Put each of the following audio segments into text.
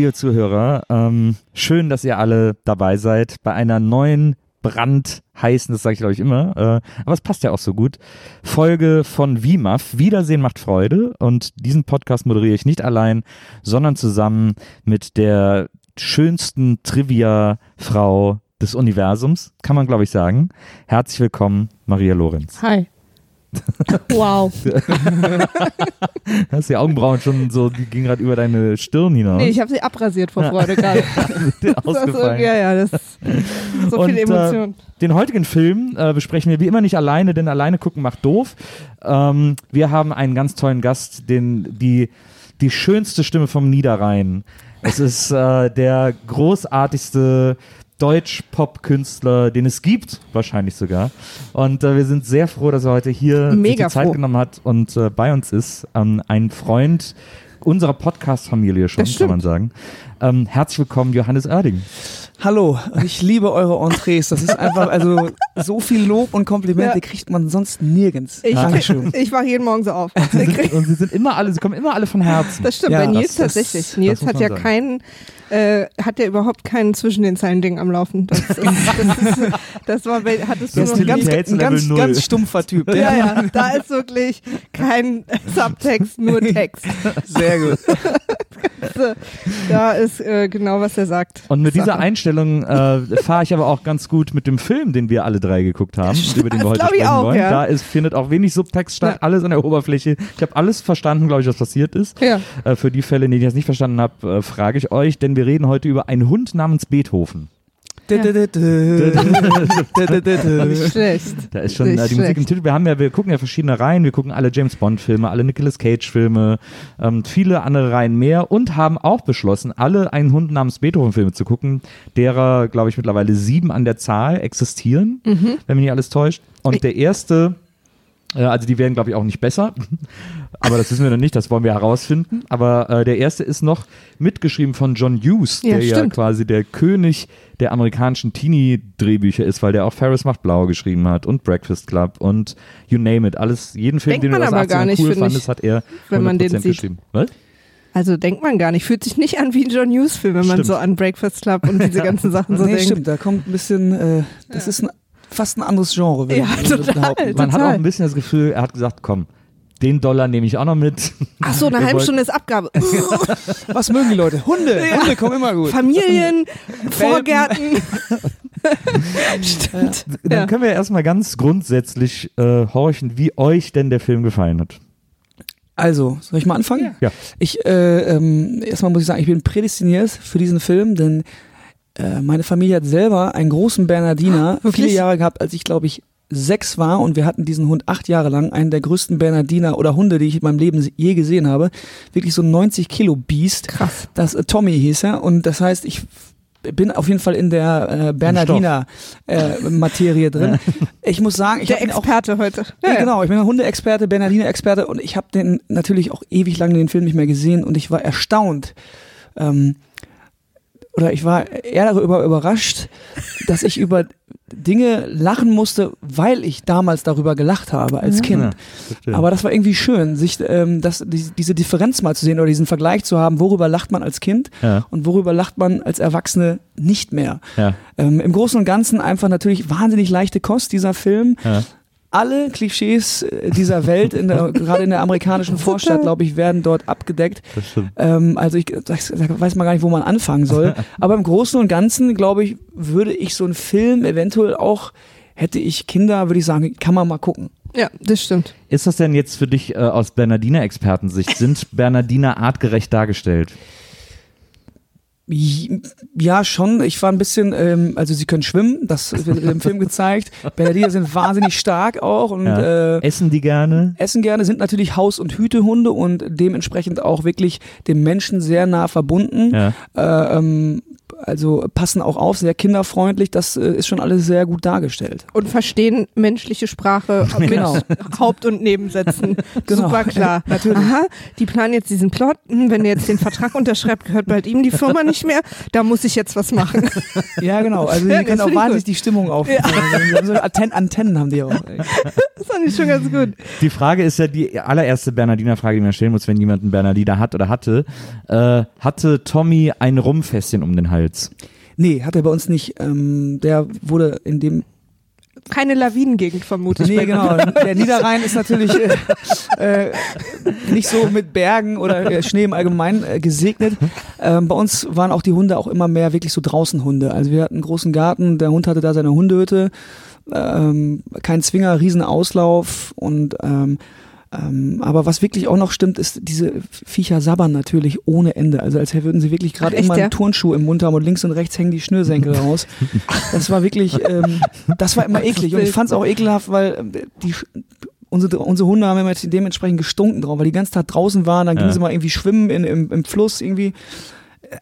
Hallo liebe Zuhörer, ähm, schön, dass ihr alle dabei seid bei einer neuen brandheißen, das sage ich glaube ich immer, äh, aber es passt ja auch so gut, Folge von WIMAF, Wiedersehen macht Freude und diesen Podcast moderiere ich nicht allein, sondern zusammen mit der schönsten Trivia-Frau des Universums, kann man glaube ich sagen. Herzlich willkommen, Maria Lorenz. Hi. Wow. Hast die Augenbrauen schon so, die gingen gerade über deine Stirn hinaus. Nee, ich habe sie abrasiert vor Freude gerade. Dir Das ist so, ausgefallen. ja, ja, das ist so Und, viel Emotion. Äh, den heutigen Film äh, besprechen wir wie immer nicht alleine, denn alleine gucken macht doof. Ähm, wir haben einen ganz tollen Gast, den die die schönste Stimme vom Niederrhein. Es ist äh, der großartigste Deutsch-Pop-Künstler, den es gibt, wahrscheinlich sogar. Und äh, wir sind sehr froh, dass er heute hier die Zeit froh. genommen hat und äh, bei uns ist. Ähm, ein Freund unserer Podcast-Familie schon, Das kann man sagen. Ähm, herzlich willkommen, Johannes Oerding. Hallo, ich liebe eure Entrees. Das ist einfach, also so viel Lob und Komplimente Ja. kriegt man sonst nirgends. Ich, Dankeschön. ich wache jeden Morgen so auf. Sie sind, und sie sind immer alle, sie kommen immer alle von Herzen. Das stimmt, Ja, bei Nils das- das- tatsächlich. das Nils muss hat ja sagen. keinen, äh, hat ja überhaupt keinen zwischen den Zeilen Ding am Laufen. Das, ist, das, ist, das war, hattest du Das noch nie. ganz- ein ganz, ganz stumpfer Typ. Ja, ja, da ist wirklich kein Subtext, nur Text. Sehr gut. Da ist äh, genau, was er sagt. Und mit dieser Sache. Einstellung äh, fahre ich aber auch ganz gut mit dem Film, den wir alle drei geguckt haben, über den wir das heute sprechen auch, wollen. ja. Da ist, findet auch wenig Subtext statt, Ja. alles an der Oberfläche. Ich habe alles verstanden, glaube ich, was passiert ist. Ja. Äh, für die Fälle, in denen ich das nicht verstanden habe, äh, frage ich euch, denn wir reden heute über einen Hund namens Beethoven. Nicht schlecht. Da ist schon äh, die Musik im schlecht. Titel. Wir haben ja, wir gucken ja verschiedene Reihen. Wir gucken alle James Bond Filme, alle Nicolas Cage Filme, ähm, viele andere Reihen mehr und haben auch beschlossen, alle einen Hund namens Beethoven Filme zu gucken, derer, glaube ich, mittlerweile sieben an der Zahl existieren, Mhm. wenn mich nicht alles täuscht. Und der erste, also die werden, glaube ich, auch nicht besser. Aber das wissen wir noch nicht, das wollen wir herausfinden. Aber äh, der erste ist noch mitgeschrieben von John Hughes, Ja, der ja stimmt. quasi der König der amerikanischen Teenie-Drehbücher ist, weil der auch Ferris macht blau geschrieben hat und Breakfast Club und you name it. Alles, jeden Film, Denkt den du man aus aber 80ern gar nicht, cool fandest, ich, hat er wenn man den 100% sieht. geschrieben. Was? Also denkt man gar nicht. Fühlt sich nicht an wie ein John Hughes-Film, wenn man Stimmt. so an Breakfast Club und diese ganzen Sachen so nee, denkt. stimmt, da kommt ein bisschen, äh, das ist ein, fast ein anderes Genre, Ja, total. behaupten. Man hat Total. auch ein bisschen das Gefühl, er hat gesagt, komm, den Dollar nehme ich auch noch mit. Ach so, eine halbe Stunde ist Abgabe. Was mögen die Leute? Hunde. Hunde kommen immer gut. Familien, Vorgärten. Stimmt. Dann Ja. können wir erstmal ganz grundsätzlich äh, horchen, wie euch denn der Film gefallen hat. Also, soll ich mal anfangen? Ja. Ich, äh, ähm, erstmal muss ich sagen, ich bin prädestiniert für diesen Film, denn äh, meine Familie hat selber einen großen Bernardiner Wirklich? viele Jahre gehabt, als ich glaube ich sechs war und wir hatten diesen Hund acht Jahre lang, einen der größten Bernardiner oder Hunde, die ich in meinem Leben je gesehen habe. Wirklich so ein 90 Kilo Biest. Krass. Das äh, Tommy hieß er und das heißt, ich bin auf jeden Fall in der äh, Bernardiner äh, Materie drin. Ich muss sagen, ich Der ihn auch Experte heute. ja, genau, ich bin Hundeexperte, Bernardiner-Experte und ich habe den natürlich auch ewig lange den Film nicht mehr gesehen und ich war erstaunt. Ähm, oder ich war eher darüber überrascht, dass ich über Dinge lachen musste, weil ich damals darüber gelacht habe als Kind. Ja. Aber das war irgendwie schön, sich ähm, das, die, diese Differenz mal zu sehen oder diesen Vergleich zu haben, worüber lacht man als Kind ja, und worüber lacht man als Erwachsene nicht mehr. ja, Ähm, Im Großen und Ganzen einfach natürlich wahnsinnig leichte Kost, dieser Film ja. Alle Klischees äh, dieser Welt, in der, gerade in der amerikanischen Vorstadt, glaube ich, werden dort abgedeckt. Das stimmt. Ähm, also ich da weiß man gar nicht, wo man anfangen soll. Aber im Großen und Ganzen, glaube ich, würde ich so einen Film eventuell auch, hätte ich Kinder, würde ich sagen, kann man mal gucken. Ja, das stimmt. Ist das denn jetzt für dich äh, aus Bernardiner-Expertensicht? Sind Bernardiner artgerecht dargestellt? Ja, schon. Ich war ein bisschen, ähm, also sie können schwimmen, das wird im Film gezeigt. Bernardiner sind wahnsinnig stark auch und Ja. äh, Essen die gerne? essen gerne, sind natürlich Haus- und Hütehunde und dementsprechend auch wirklich dem Menschen sehr nah verbunden. Ja. Äh, ähm, also passen auch auf, sehr kinderfreundlich, das äh, ist schon alles sehr gut dargestellt. Und verstehen menschliche Sprache mit Genau. Haupt- und Nebensätzen. Genau. Super klar. Natürlich. Aha, die planen jetzt diesen Plot. Hm, Wenn er jetzt den Vertrag unterschreibt, gehört bald ihm die Firma nicht mehr. Da muss ich jetzt was machen. Ja, genau. Also die Ja, können auch wahnsinnig gut. die Stimmung auf. So Antennen, Antennen haben die auch. Das fand ich schon ganz gut. Die Frage ist ja die allererste Bernardiner-Frage, die man stellen muss, wenn jemand einen Bernardiner hat oder hatte. Äh, hatte Tommy ein Rumfässchen um den Hals? Nee, hat er bei uns nicht. Ähm, der wurde in dem Keine Lawinengegend vermute ich. Nee, genau. Der Niederrhein ist natürlich äh, äh, nicht so mit Bergen oder äh, Schnee im Allgemeinen äh, gesegnet. Ähm, bei uns waren auch die Hunde auch immer mehr wirklich so Draußenhunde. Also wir hatten einen großen Garten, der Hund hatte da seine Hundehütte, ähm, kein Zwinger, riesen Auslauf und ähm, ähm, aber was wirklich auch noch stimmt, ist, diese Viecher sabbern natürlich ohne Ende. Also als würden sie wirklich gerade immer einen ja? Turnschuh im Mund haben und links und rechts hängen die Schnürsenkel raus. Das war wirklich, ähm, das war immer eklig. Und ich fand es auch ekelhaft, weil ähm, die unsere, unsere Hunde haben immer dementsprechend gestunken drauf, weil die ganze Tag draußen waren, dann Ja. gingen sie mal irgendwie schwimmen in, im, im Fluss irgendwie.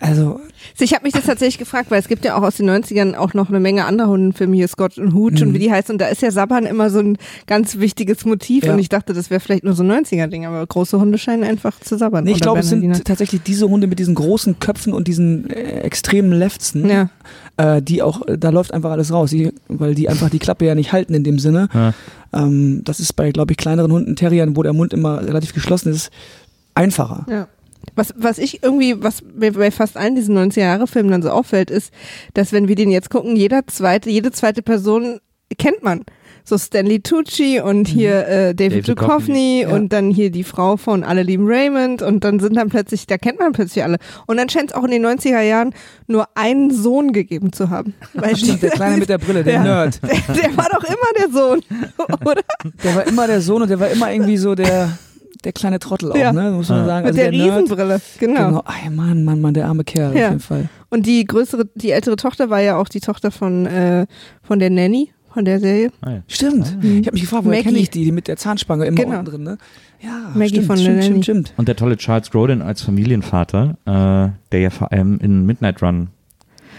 Also, So, Ich habe mich das tatsächlich gefragt, weil es gibt ja auch aus den 90ern auch noch eine Menge anderer Hundenfilme, hier Scott und Hooch und wie die heißen. Und da ist ja Sabbern immer so ein ganz wichtiges Motiv. Ja. Und ich dachte, das wäre vielleicht nur so ein 90er-Ding, aber große Hunde scheinen einfach zu sabbern. nee, ich glaube, es sind tatsächlich diese Hunde mit diesen großen Köpfen und diesen äh, extremen Lefzen, Ja. äh, die auch, äh, da läuft einfach alles raus, die, weil die einfach die Klappe ja nicht halten in dem Sinne. Ja. Ähm, das ist bei, glaube ich, kleineren Hunden, Terriern, wo der Mund immer relativ geschlossen ist, einfacher. Ja. Was, was ich irgendwie, was mir bei fast allen diesen 90er-Jahre-Filmen dann so auffällt, ist, dass wenn wir den jetzt gucken, jeder zweite, jede zweite Person kennt man. So Stanley Tucci und hier äh, David, David Duchovny ja. und dann hier die Frau von Alle lieben Raymond und dann sind dann plötzlich, da kennt man plötzlich alle. Und dann scheint es auch in den 90er Jahren nur einen Sohn gegeben zu haben. Weil Stimmt, der Kleine mit der Brille, der Ja. Nerd. der, der war doch immer der Sohn, oder? Der war immer der Sohn und der war immer irgendwie so der, der kleine Trottel auch, Ja. ne? Muss man Ja. sagen. Mit Also der, der, Nerd. Riesenbrille, genau. Genau. Ay, Mann, Mann, Mann, der arme Kerl Ja. auf jeden Fall. Und die größere, die ältere Tochter war ja auch die Tochter von, äh, von der Nanny, von der Serie. Ah, ja. Stimmt. Ich habe mich gefragt, woher Maggie. kenne ich die, die mit der Zahnspange immer Genau. unten drin, ne? Ja, Maggie stimmt, von der stimmt, Nanny. stimmt, stimmt. Und der tolle Charles Grodin als Familienvater, äh, der ja vor allem in Midnight Run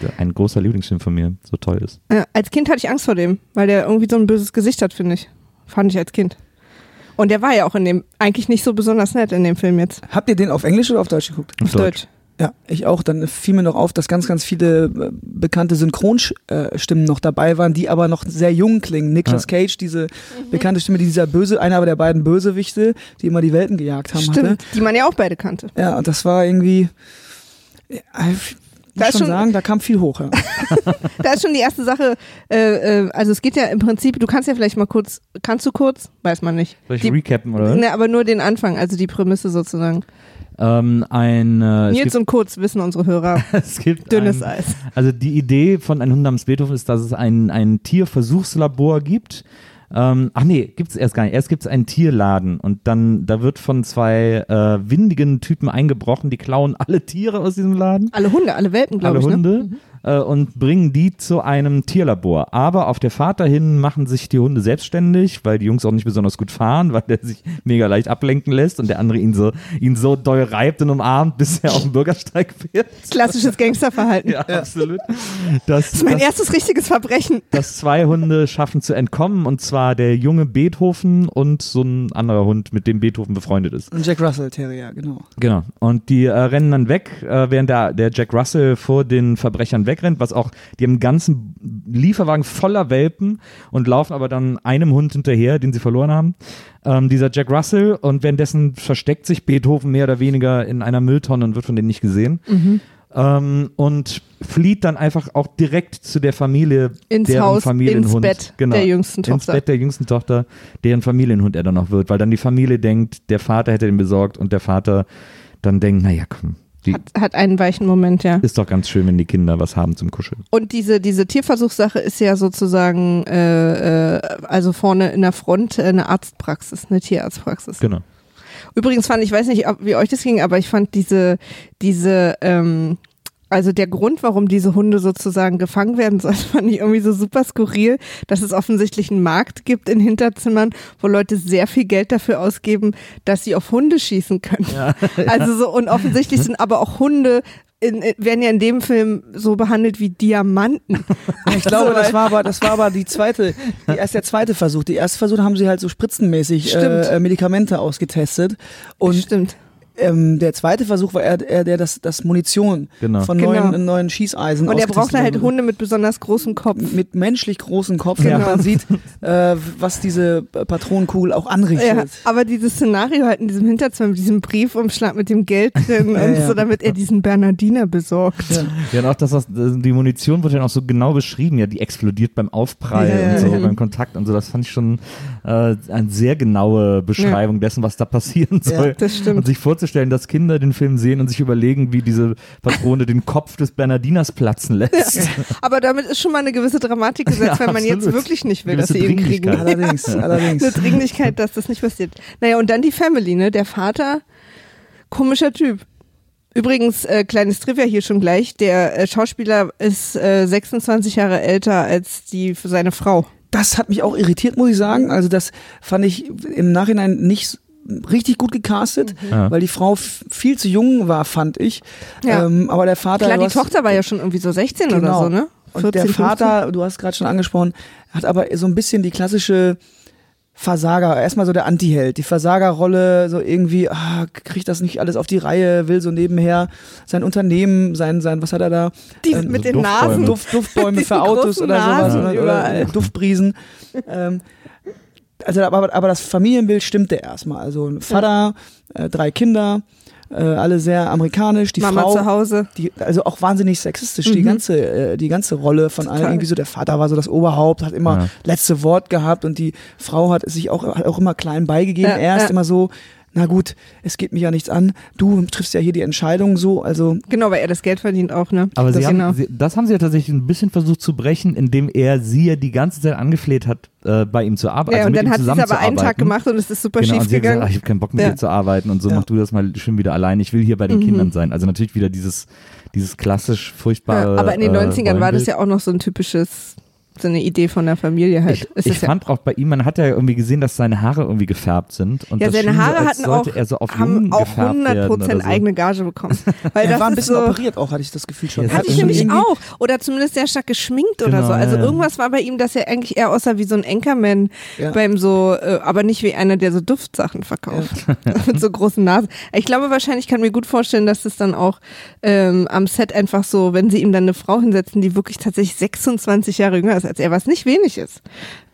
der- ein großer Lieblingsfilm von mir so toll ist. Äh, als Kind hatte ich Angst vor dem, weil der irgendwie so ein böses Gesicht hat, finde ich. Fand ich als Kind. Und der war ja auch in dem, eigentlich nicht so besonders nett in dem Film jetzt. Habt ihr den auf Englisch oder auf Deutsch geguckt? Auf Auf Deutsch. Ja, ich auch. Dann fiel mir noch auf, dass ganz, ganz viele äh, bekannte Synchronstimmen noch dabei waren, die aber noch sehr jung klingen. Nicolas Cage, diese bekannte Stimme, die dieser böse, einer der beiden Bösewichte, die immer die Welten gejagt haben, hatte. Stimmt. Die man ja auch beide kannte. Ja, und das war irgendwie, ja, ich Da ist schon sagen, da kam viel hoch. Ja. Da ist schon die erste Sache, äh, äh, also es geht ja im Prinzip, du kannst ja vielleicht mal kurz, kannst du kurz? Weiß man nicht. Soll ich Die- recappen, oder? Ne, aber nur den Anfang, also die Prämisse sozusagen. Ähm, ein, äh, Nils gibt, und Kurz wissen unsere Hörer. es gibt Dünnes ein, Eis. Also die Idee von Ein Hund namens Beethoven ist, dass es ein, ein Tierversuchslabor gibt. Ähm, ach nee, gibt's erst gar nicht. Erst gibt's einen Tierladen und dann, da wird von zwei äh, windigen Typen eingebrochen, die klauen alle Tiere aus diesem Laden. Alle Hunde, alle Welpen, glaube alle ich. Hunde Ne? Äh, und bringen die zu einem Tierlabor. Aber auf der Fahrt dahin machen sich die Hunde selbstständig, weil die Jungs auch nicht besonders gut fahren, weil der sich mega leicht ablenken lässt und der andere ihn so, ihn so doll reibt und umarmt, bis er auf den Bürgersteig fährt. Klassisches Gangsterverhalten. Ja, absolut. Das, Das ist mein das, erstes richtiges Verbrechen. dass zwei Hunde schaffen zu entkommen und zwar der junge Beethoven und so ein anderer Hund, mit dem Beethoven befreundet ist. Und Jack Russell Terrier, genau. Genau. Und die äh, rennen dann weg, äh, während der, der Jack Russell vor den Verbrechern wegrennt, was auch, die haben einen ganzen Lieferwagen voller Welpen und laufen aber dann einem Hund hinterher, den sie verloren haben. Ähm, dieser Jack Russell und währenddessen versteckt sich Beethoven mehr oder weniger in einer Mülltonne und wird von denen nicht gesehen. Ähm, und flieht dann einfach auch direkt zu der Familie, Ins deren Haus, Familienhund. ins Bett genau, der jüngsten Ins Tochter. Bett der jüngsten Tochter, deren Familienhund er dann noch wird, weil dann die Familie denkt, der Vater hätte den besorgt und der Vater dann denkt, naja, komm, die Hat, hat einen weichen Moment, ja. ist doch ganz schön, wenn die Kinder was haben zum Kuscheln. Und diese, diese Tierversuchssache ist ja sozusagen, äh, äh, also vorne in der Front äh, eine Arztpraxis, eine Tierarztpraxis. Genau. Übrigens fand, ich weiß nicht, ob, wie euch das ging, aber ich fand diese, diese, ähm, also der Grund, warum diese Hunde sozusagen gefangen werden sollen, fand ich irgendwie so super skurril, dass es offensichtlich einen Markt gibt in Hinterzimmern, wo Leute sehr viel Geld dafür ausgeben, dass sie auf Hunde schießen können. Also so, und offensichtlich sind aber auch Hunde in, werden ja in dem Film so behandelt wie Diamanten. Ich glaube, das war aber, das war aber die zweite, die, erst der zweite Versuch. Die erste Versuch haben sie halt so spritzenmäßig äh, Medikamente ausgetestet. Und Stimmt. Ähm, der zweite Versuch war eher, eher der, das, das Munition Genau. von Genau. neuen, neuen Schießeisen Und er brauchte halt. Hunde mit besonders großem Kopf. mit menschlich großen Kopf, Genau. damit man sieht, äh, was diese Patronenkugel auch Ja, anrichtet. aber dieses Szenario halt in diesem Hinterzimmer, mit diesem Briefumschlag mit dem Geld drin Ja, und ja. so, damit er diesen Bernardiner besorgt. Ja. Ja, und auch das, was, die Munition wird ja auch so genau beschrieben, ja, die explodiert beim Aufprall Ja, ja, und so, ja. beim Kontakt und so. Das fand ich schon äh, eine sehr genaue Beschreibung dessen, was da passieren Ja, soll. Das stimmt. Und sich vorzustellen, dass Kinder den Film sehen und sich überlegen, wie diese Patrone den Kopf des Bernardiners platzen lässt. Aber damit ist schon mal eine gewisse Dramatik gesetzt, Ja, wenn man jetzt absolut. wirklich nicht will, dass sie ihn kriegen. Allerdings, allerdings. Eine Dringlichkeit, dass das nicht passiert. Naja, und dann die Family, ne? Der Vater, komischer Typ. Übrigens, äh, kleines Trivia hier schon gleich, der äh, Schauspieler ist äh, 26 Jahre älter als die seine Frau. Das hat mich auch irritiert, muss ich sagen. Also das fand ich im Nachhinein nicht richtig gut gecastet, Ja. weil die Frau viel zu jung war, fand ich. Ja. Ähm, aber der Vater. Klar, die hast- Tochter war ja schon irgendwie so 16 oder Genau. so, ne? Und der 14, Vater, du hast gerade schon angesprochen, hat aber so ein bisschen die klassische Versager, erstmal so der Anti-Held, die Versagerrolle, so irgendwie, ah, kriegt das nicht alles auf die Reihe, will so nebenher sein Unternehmen, sein, sein, was hat er da? 15. Die Ähm, mit so den Duftbäume. Nasen. Duft, Duftbäume für Autos oder sowas Nasen oder, oder Duftbriesen. ähm, also aber, aber das Familienbild stimmte erstmal. Also ein Vater, äh, drei Kinder, äh, alle sehr amerikanisch, die Mama Frau zu Hause. die, also auch wahnsinnig sexistisch, die Mhm. ganze, äh, die ganze Rolle von allen. Total. Irgendwie so, der Vater war so das Oberhaupt, hat immer Ja. letzte Wort gehabt und die Frau hat sich auch, hat auch immer klein beigegeben. Ja, Erst ja. immer so, na gut, es geht mich ja nichts an, du triffst ja hier die Entscheidung so, also Genau, weil er das Geld verdient auch, ne? Aber das sie haben, genau. sie, das haben sie ja tatsächlich ein bisschen versucht zu brechen, indem er sie ja die ganze Zeit angefleht hat, äh, bei ihm zu arbeiten. Ja, also und mit dann ihm hat sie es aber einen Tag gemacht und es ist super Genau, schief und sie hat gesagt, gegangen. ach, ich habe keinen Bock mit Ja. dir zu arbeiten und so Ja. mach du das mal schön wieder allein. Ich will hier bei den Mhm. Kindern sein. Also natürlich wieder dieses, dieses klassisch furchtbare. Ja, aber in den äh, 90ern war das ja auch noch so ein typisches, so eine Idee von der Familie halt. Ich, Ist ich es ja, fand auch bei ihm, man hat ja irgendwie gesehen, dass seine Haare irgendwie gefärbt sind. Und ja, das seine so, Haare als hatten sollte auch, er so auf haben auch gefärbt 100 werden oder Prozent so. eigene Gage bekommen. Weil er das war ein ist bisschen so, operiert auch, hatte ich das Gefühl schon. Hatte hat ich nämlich auch. Oder zumindest sehr stark geschminkt oder Genau, so. Also ja, ja. irgendwas war bei ihm, dass er eigentlich eher aussah wie so ein Anchorman Ja. beim so, äh, aber nicht wie einer, der so Duftsachen verkauft. Mit so großen Nasen. Ich glaube wahrscheinlich, kann mir gut vorstellen, dass das dann auch ähm, am Set einfach so, wenn sie ihm dann eine Frau hinsetzen, die wirklich tatsächlich 26 Jahre jünger ist als er, was nicht wenig ist,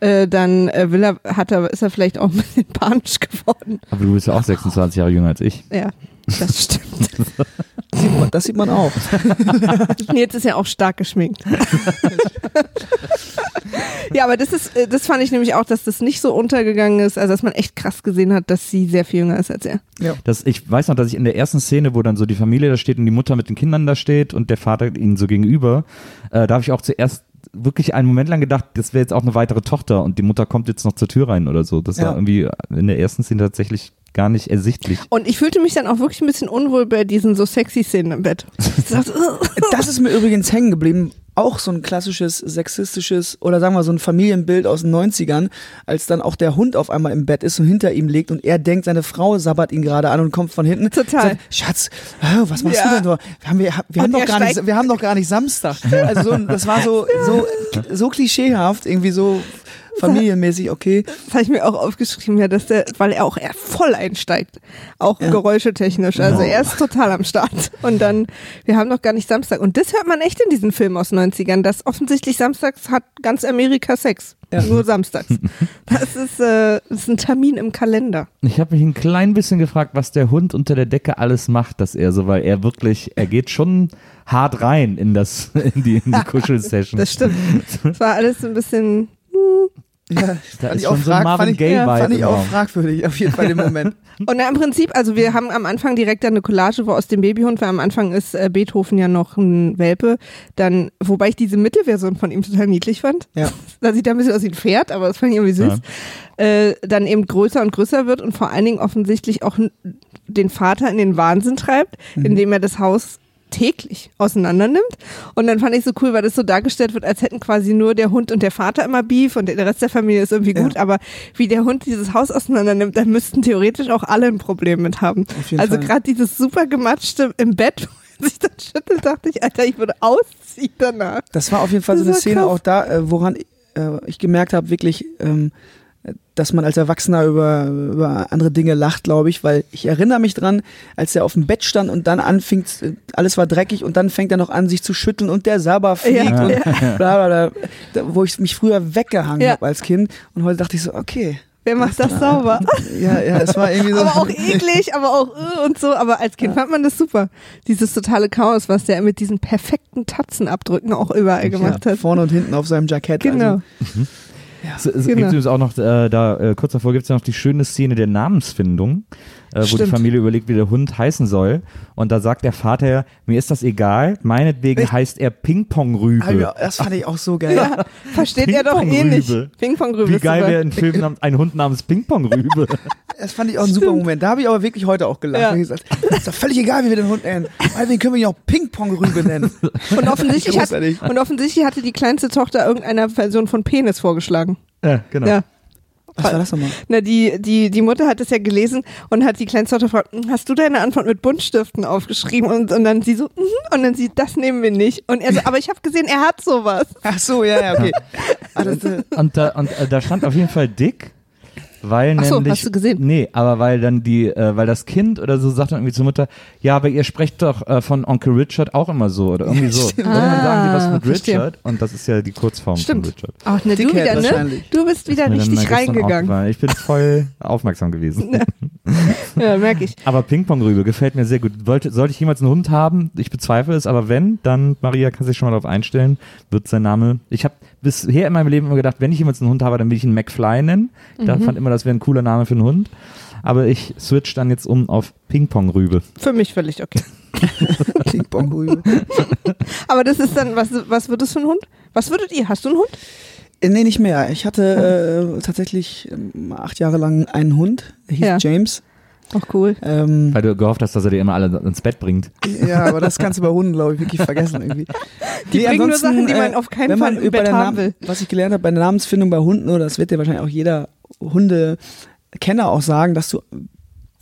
äh, dann äh, will er, hat er, ist er vielleicht auch ein bisschen panisch geworden. Aber du bist ja auch 26 Jahre jünger als ich. Ja, das stimmt. Sieht man- Das sieht man auch. Jetzt ist er auch stark geschminkt. ja, aber das ist, äh, das fand ich nämlich auch, dass das nicht so untergegangen ist, also dass man echt krass gesehen hat, dass sie sehr viel jünger ist als er. Das, ich weiß noch, dass ich in der ersten Szene, wo dann so die Familie da steht und die Mutter mit den Kindern da steht und der Vater ihnen so gegenüber, äh, da habe ich auch zuerst wirklich einen Moment lang gedacht, das wäre jetzt auch eine weitere Tochter und die Mutter kommt jetzt noch zur Tür rein oder so. Das Ja. war irgendwie in der ersten Szene tatsächlich gar nicht ersichtlich. Und ich fühlte mich dann auch wirklich ein bisschen unwohl bei diesen so sexy Szenen im Bett. Das ist mir übrigens hängen geblieben. Auch so ein klassisches sexistisches oder sagen wir so ein Familienbild aus den 90ern, als dann auch der Hund auf einmal im Bett ist und hinter ihm liegt und er denkt, seine Frau sabbert ihn gerade an und kommt von hinten. Total. Sagt, Schatz, was machst Ja. du denn da? Wir haben, wir, wir, haben doch gar nicht, wir haben doch gar nicht Samstag. Also so, das war so, so, so klischeehaft, irgendwie so familienmäßig, okay. das habe ich mir auch aufgeschrieben, ja, dass der, weil er auch eher voll einsteigt. Auch Ja. geräuschetechnisch. Also er ist total am Start. Und dann, wir haben noch gar nicht Samstag. Und das hört man echt in diesen Filmen aus den 90ern, dass offensichtlich samstags hat ganz Amerika Sex. Ja. Nur samstags. Das ist, äh, das ist ein Termin im Kalender. Ich habe mich ein klein bisschen gefragt, was der Hund unter der Decke alles macht, dass er so, weil er wirklich, er geht schon hart rein in das, in die, in die Kuschelsession. Das stimmt. Das war alles ein bisschen, Ja, Da fand ist ich auch, schon so frag, Marvin fand ich, ja, fand ich auch fragwürdig, auf jeden Fall im Moment. Und na, im Prinzip, also wir haben am Anfang direkt eine Collage, wo aus dem Babyhund, weil am Anfang ist äh, Beethoven ja noch ein Welpe, dann, wobei ich diese Mittelversion von ihm total niedlich fand. Ja. Da sieht er ein bisschen aus wie ein Pferd, aber das fand ich irgendwie süß. Äh, dann eben größer und größer wird und vor allen Dingen offensichtlich auch den Vater in den Wahnsinn treibt, indem er das Haus täglich auseinander nimmt. Und dann fand ich so cool, weil das so dargestellt wird, als hätten quasi nur der Hund und der Vater immer Beef und der Rest der Familie ist irgendwie Ja. gut, aber wie der Hund dieses Haus auseinander nimmt, dann müssten theoretisch auch alle ein Problem mit haben. Also gerade dieses super gematschte im Bett, sich dann schüttelt, dachte ich, Alter, ich würde ausziehen danach. Das war auf jeden Fall so eine Szene krass. auch da, äh, woran äh, ich gemerkt habe, wirklich, ähm, dass man als Erwachsener über, über andere Dinge lacht, glaube ich, weil ich erinnere mich dran, als er auf dem Bett stand und dann anfing, alles war dreckig und dann fängt er noch an, sich zu schütteln und der Sabber fliegt Ja. und bla bla bla, da, wo ich mich früher weggehangen Ja. habe als Kind und heute dachte ich so, okay, Wer macht das sauber? ja, ja, es war irgendwie so. aber auch eklig, aber auch äh, und so. Aber als Kind fand man das super. Dieses totale Chaos, was der mit diesen perfekten Tatzenabdrücken auch überall gemacht ja, hat. vorne und hinten auf seinem Jackett. Genau. Also, Es, es gibt Genau. übrigens auch noch, äh, da äh, kurz davor gibt es ja noch die schöne Szene der Namensfindung, äh, wo die. Familie überlegt, wie der Hund heißen soll. Und da sagt der Vater, mir ist das egal, meinetwegen Echt? heißt er Ping-Pong-Rübe. ich das fand ich auch so geil. Ja, versteht er doch eh nicht. Ping-Pong-Rübe. Wie geil wäre ein Film namens Ein Hund namens Ping-Pong-Rübe. Das fand ich auch ein super Moment. Da habe ich aber wirklich heute auch gelacht. Ja. Ja. gesagt, ist doch völlig egal, wie wir den Hund nennen. Meinetwegen können wir ihn auch Ping-Pong-Rübe nennen. Und offensichtlich, hat, und offensichtlich hatte die kleinste Tochter irgendeiner Version von Penis vorgeschlagen. ja, genau. Ja. Was war das nochmal? Na, die, die, die Mutter hat es ja gelesen und hat die kleinste Tochter gefragt, "Hm, hast du deine Antwort mit Buntstiften aufgeschrieben? Und, und dann sie so, mhm. und dann sie, das nehmen wir nicht. Und er so, aber ich habe gesehen, er hat sowas. Ach so, ja, ja, okay. Ah, das, äh, Und, da, und äh, da stand auf jeden Fall dick, weil Ach so, nämlich, hast du gesehen? Nee, aber weil dann die, äh, weil das Kind oder so sagt dann irgendwie zur Mutter, ja, aber ihr sprecht doch äh, von Onkel Richard auch immer so oder irgendwie so. Stimmt. Irgendwann sagen die was Ah, mit verstehe. Richard und das ist ja die Kurzform Stimmt. von Richard. Ach, ne, du wieder, ne? Du bist wieder mir dann richtig gestern reingegangen. aufgefallen. Ich bin voll aufmerksam gewesen. Ja, merke ich. Aber Ping-Pong-Rübe gefällt mir sehr gut. Wollte, sollte ich jemals einen Hund haben? Ich bezweifle es, aber wenn, dann, Maria kann sich schon mal darauf einstellen, wird sein Name. Ich habe bisher in meinem Leben immer gedacht, wenn ich jemals einen Hund habe, dann will ich ihn McFly nennen. Ich Mhm. fand immer, das wäre ein cooler Name für einen Hund. Aber ich switch dann jetzt um auf Ping-Pong-Rübe. Für mich völlig okay. Ping-Pong-Rübe. Aber das ist dann, was, was wird das für ein Hund? Was würdet ihr? Hast du einen Hund? Äh, Nee, nicht mehr. Ich hatte äh, tatsächlich ähm, acht Jahre lang einen Hund, der hieß Ja. James. Ach cool. Ähm, Weil du gehofft hast, dass er dir immer alle ins Bett bringt. ja, aber das kannst du bei Hunden, glaube ich, wirklich vergessen irgendwie. Die bringen nur Sachen, die man äh, auf keinen wenn man Fall im über Bett den haben Namen, will. Was ich gelernt habe bei der Namensfindung bei Hunden, oder das wird dir wahrscheinlich auch jeder Hundekenner auch sagen, dass du,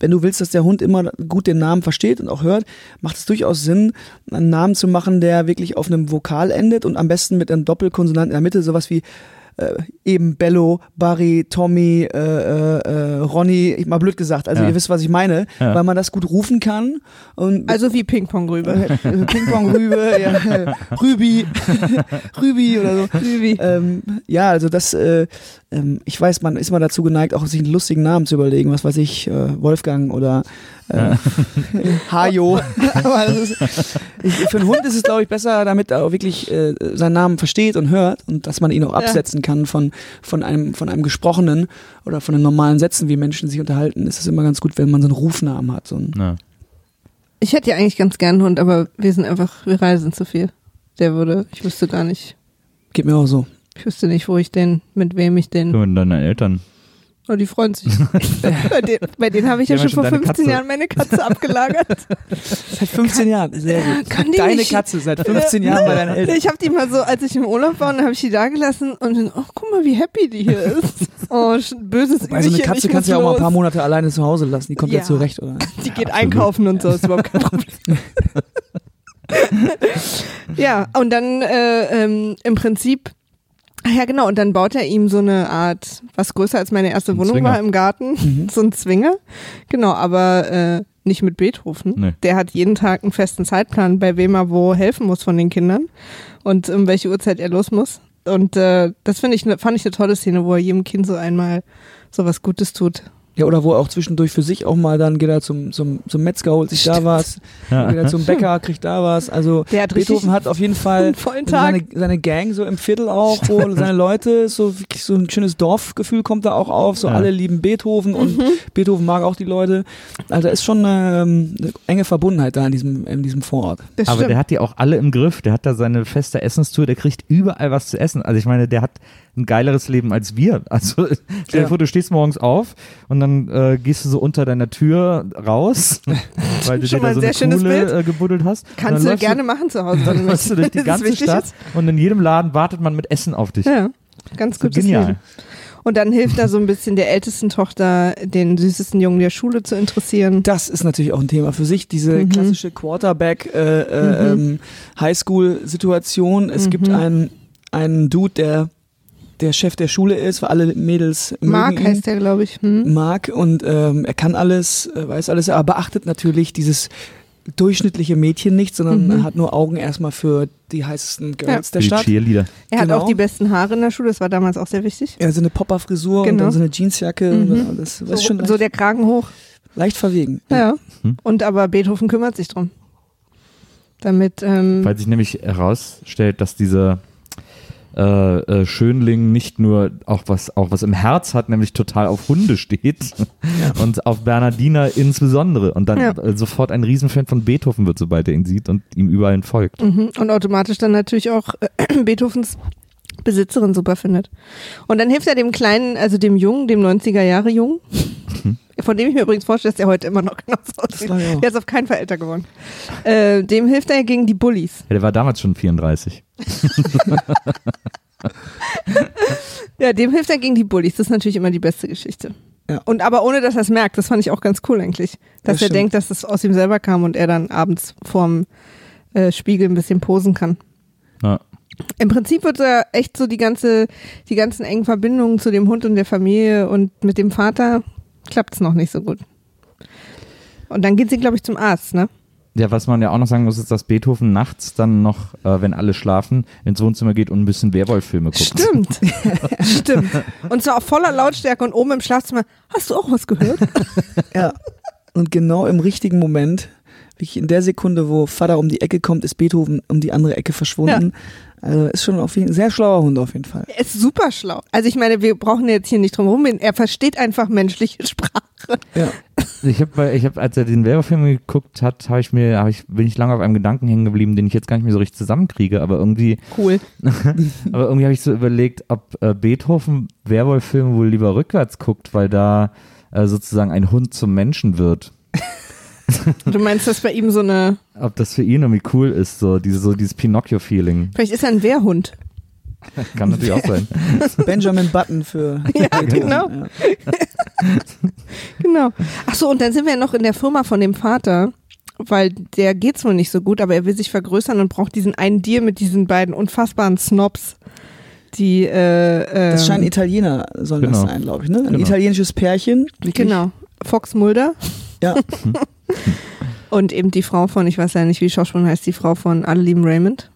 wenn du willst, dass der Hund immer gut den Namen versteht und auch hört, macht es durchaus Sinn, einen Namen zu machen, der wirklich auf einem Vokal endet und am besten mit einem Doppelkonsonant in der Mitte, sowas wie äh, eben Bello, Barry, Tommy, äh, äh, äh, Ronny, ich mal blöd gesagt, also Ja. ihr wisst, was ich meine, Ja. weil man das gut rufen kann und Also wie Ping-Pong-Rübe. äh, Ping-Pong-Rübe, ja, Rübi, Rübi oder so. Rübi. Ähm, ja, also das, äh, ähm, ich weiß, man ist mal dazu geneigt, auch sich einen lustigen Namen zu überlegen, was weiß ich, äh, Wolfgang oder äh, Hajo. Aber das ist, ich, für einen Hund ist es, glaube ich, besser, damit er auch wirklich äh, seinen Namen versteht und hört und dass man ihn auch absetzen kann von, von, einem, von einem gesprochenen oder von den normalen Sätzen, wie Menschen sich unterhalten. Ist es immer ganz gut, wenn man so einen Rufnamen hat. So einen, Ja. Ich hätte ja eigentlich ganz gern einen Hund, aber wir sind einfach, wir reisen zu viel. Der würde, ich wüsste gar nicht, geht mir auch so. ich wüsste nicht, wo ich den, mit wem ich den, Du mit deinen Eltern. Oh, die freuen sich. bei denen, denen habe ich ja schon ja vor schon deine 15 Katze. Jahren meine Katze abgelagert. Seit 15 Jahren, sehr gut. kann die Deine nicht- Katze seit 15 Jahren bei deinen Eltern. Ich habe die mal so, als ich im Urlaub war, und dann habe ich die da gelassen und dann, oh, guck mal, wie happy die hier ist. Oh, böses Bei so eine Katze kannst du ja auch mal ein paar Monate alleine zu Hause lassen. Die kommt ja, Ja. zurecht, oder? Die geht absolut. einkaufen und so, ist überhaupt kein Problem. ja, und dann äh, ähm, im Prinzip, ach ja genau, und dann baut er ihm so eine Art, was größer als meine erste Ein Wohnung Zwinger. war im Garten, Mhm. so ein Zwinger. Genau, aber äh, nicht mit Beethoven. Nee. Der hat jeden Tag einen festen Zeitplan, bei wem er wo helfen muss von den Kindern und um welche Uhrzeit er los muss. Und äh, das finde ich, ne- fand ich eine tolle Szene, wo er jedem Kind so einmal so was Gutes tut. Ja, oder wo er auch zwischendurch für sich auch mal dann geht er zum, zum, zum Metzger, holt sich da was, Ja. geht er zum Bäcker, kriegt da was. Also Der hat Beethoven hat auf jeden Fall seine, seine Gang so im Viertel auch, wo seine Leute, so wirklich so ein schönes Dorfgefühl kommt da auch auf, so Ja. alle lieben Beethoven und Mhm. Beethoven mag auch die Leute. Also da ist schon eine, ähm, eine enge Verbundenheit da in diesem, in diesem Vorort. Das Aber stimmt. der hat die auch alle im Griff. Der hat da seine feste Essenstour. Der kriegt überall was zu essen. Also ich meine, der hat ein geileres Leben als wir. Also stell dir Ja. vor, du stehst morgens auf und dann äh, gehst du so unter deiner Tür raus, weil du Schon dir mal da so ein eine sehr schönes Kuhle Bild. äh, gebuddelt hast. Und Kannst du gerne machen zu Hause, wenn Dann läufst du durch die ganze wichtig Stadt ist. und in jedem Laden wartet man mit Essen auf dich. Ja, ganz So gutes genial. Leben. Und dann hilft er so ein bisschen der ältesten Tochter, den süßesten Jungen der Schule zu interessieren. Das ist natürlich auch ein Thema für sich, diese Mhm. klassische Quarterback äh, äh, ähm, Highschool-Situation. Es gibt Mhm. einen, einen Dude, der der Chef der Schule ist, weil alle Mädels mögen Mark ihn. heißt der, glaube ich. Hm? mag und ähm, er kann alles, äh, weiß alles, aber beachtet natürlich dieses durchschnittliche Mädchen nicht, sondern Mhm. hat nur Augen erstmal für die heißesten Girls der Die Stadt. Cheerleader. Er hat Genau. auch die besten Haare in der Schule, das war damals auch sehr wichtig. Ja, so eine Popper-Frisur und Genau. dann so eine Jeansjacke. Mhm. Und das, das So, ist schon leicht, so der Kragen hoch. leicht verwegen. Ja. Mhm. Und aber Beethoven kümmert sich drum. Damit, ähm, Weil sich nämlich herausstellt, dass dieser äh, äh, Schönling nicht nur auch was, auch was im Herz hat, nämlich total auf Hunde steht und auf Bernardiner insbesondere und dann Ja. äh, sofort ein Riesenfan von Beethoven wird, sobald er ihn sieht und ihm überall folgt. Mhm. Und automatisch dann natürlich auch äh, Beethovens Besitzerin super findet. Und dann hilft er dem kleinen, also dem Jungen, dem 90er Jahre Jungen, von dem ich mir übrigens vorstelle, dass der heute immer noch genauso aussieht. Der ist auf keinen Fall älter geworden. Äh, dem hilft er gegen die Bullies. Ja, der war damals schon 34. Ja, dem hilft er gegen die Bullies. Das ist natürlich immer die beste Geschichte. Ja. Und aber ohne, dass er es merkt, das fand ich auch ganz cool eigentlich. Dass Das er denkt, dass es aus ihm selber kam und er dann abends vorm äh, Spiegel ein bisschen posen kann. Ja. Im Prinzip wird er echt so die ganze, die ganzen engen Verbindungen zu dem Hund und der Familie und mit dem Vater klappt es noch nicht so gut. Und dann geht sie, glaube ich, zum Arzt, ne? Ja, was man ja auch noch sagen muss, ist, dass Beethoven nachts dann noch, äh, wenn alle schlafen, ins Wohnzimmer geht und ein bisschen Werwolf-Filme guckt. Stimmt. Stimmt. Und zwar auf voller Lautstärke und oben im Schlafzimmer. Hast du auch was gehört? Ja. Und genau im richtigen Moment, wirklich in der Sekunde, wo Vater um die Ecke kommt, ist Beethoven um die andere Ecke verschwunden. Also ist schon auf jeden sehr schlauer Hund auf jeden Fall. Er ist super schlau. Also ich meine, wir brauchen jetzt hier nicht drum herum. Er versteht einfach menschliche Sprache. Ja. Ich habe, ich hab, als er den Werbefilm geguckt hat, habe ich mir, hab ich, bin ich lange auf einem Gedanken hängen geblieben, den ich jetzt gar nicht mehr so richtig zusammenkriege, aber irgendwie, Cool. aber irgendwie habe ich so überlegt, ob äh, Beethoven Werwolf-Filme wohl lieber rückwärts guckt, weil da äh, sozusagen ein Hund zum Menschen wird. Du meinst, dass bei ihm so eine, Ob das für ihn irgendwie cool ist, so, diese, so dieses Pinocchio-Feeling. vielleicht ist er ein Wehrhund. Kann natürlich auch sein. Benjamin Button für. Ja, genau. Ja. Genau. Ach so, und dann sind wir noch in der Firma von dem Vater, weil der geht's wohl nicht so gut, aber er will sich vergrößern und braucht diesen einen Deal mit diesen beiden unfassbaren Snobs, die äh, äh, Das scheinen Italiener, sollen das Genau. sein, glaube ich. Ne? Ein Genau. italienisches Pärchen. Wirklich. genau Fox Mulder Ja. und eben die Frau von, ich weiß ja nicht, wie Schauspielerin heißt, die Frau von Alle lieben Raymond.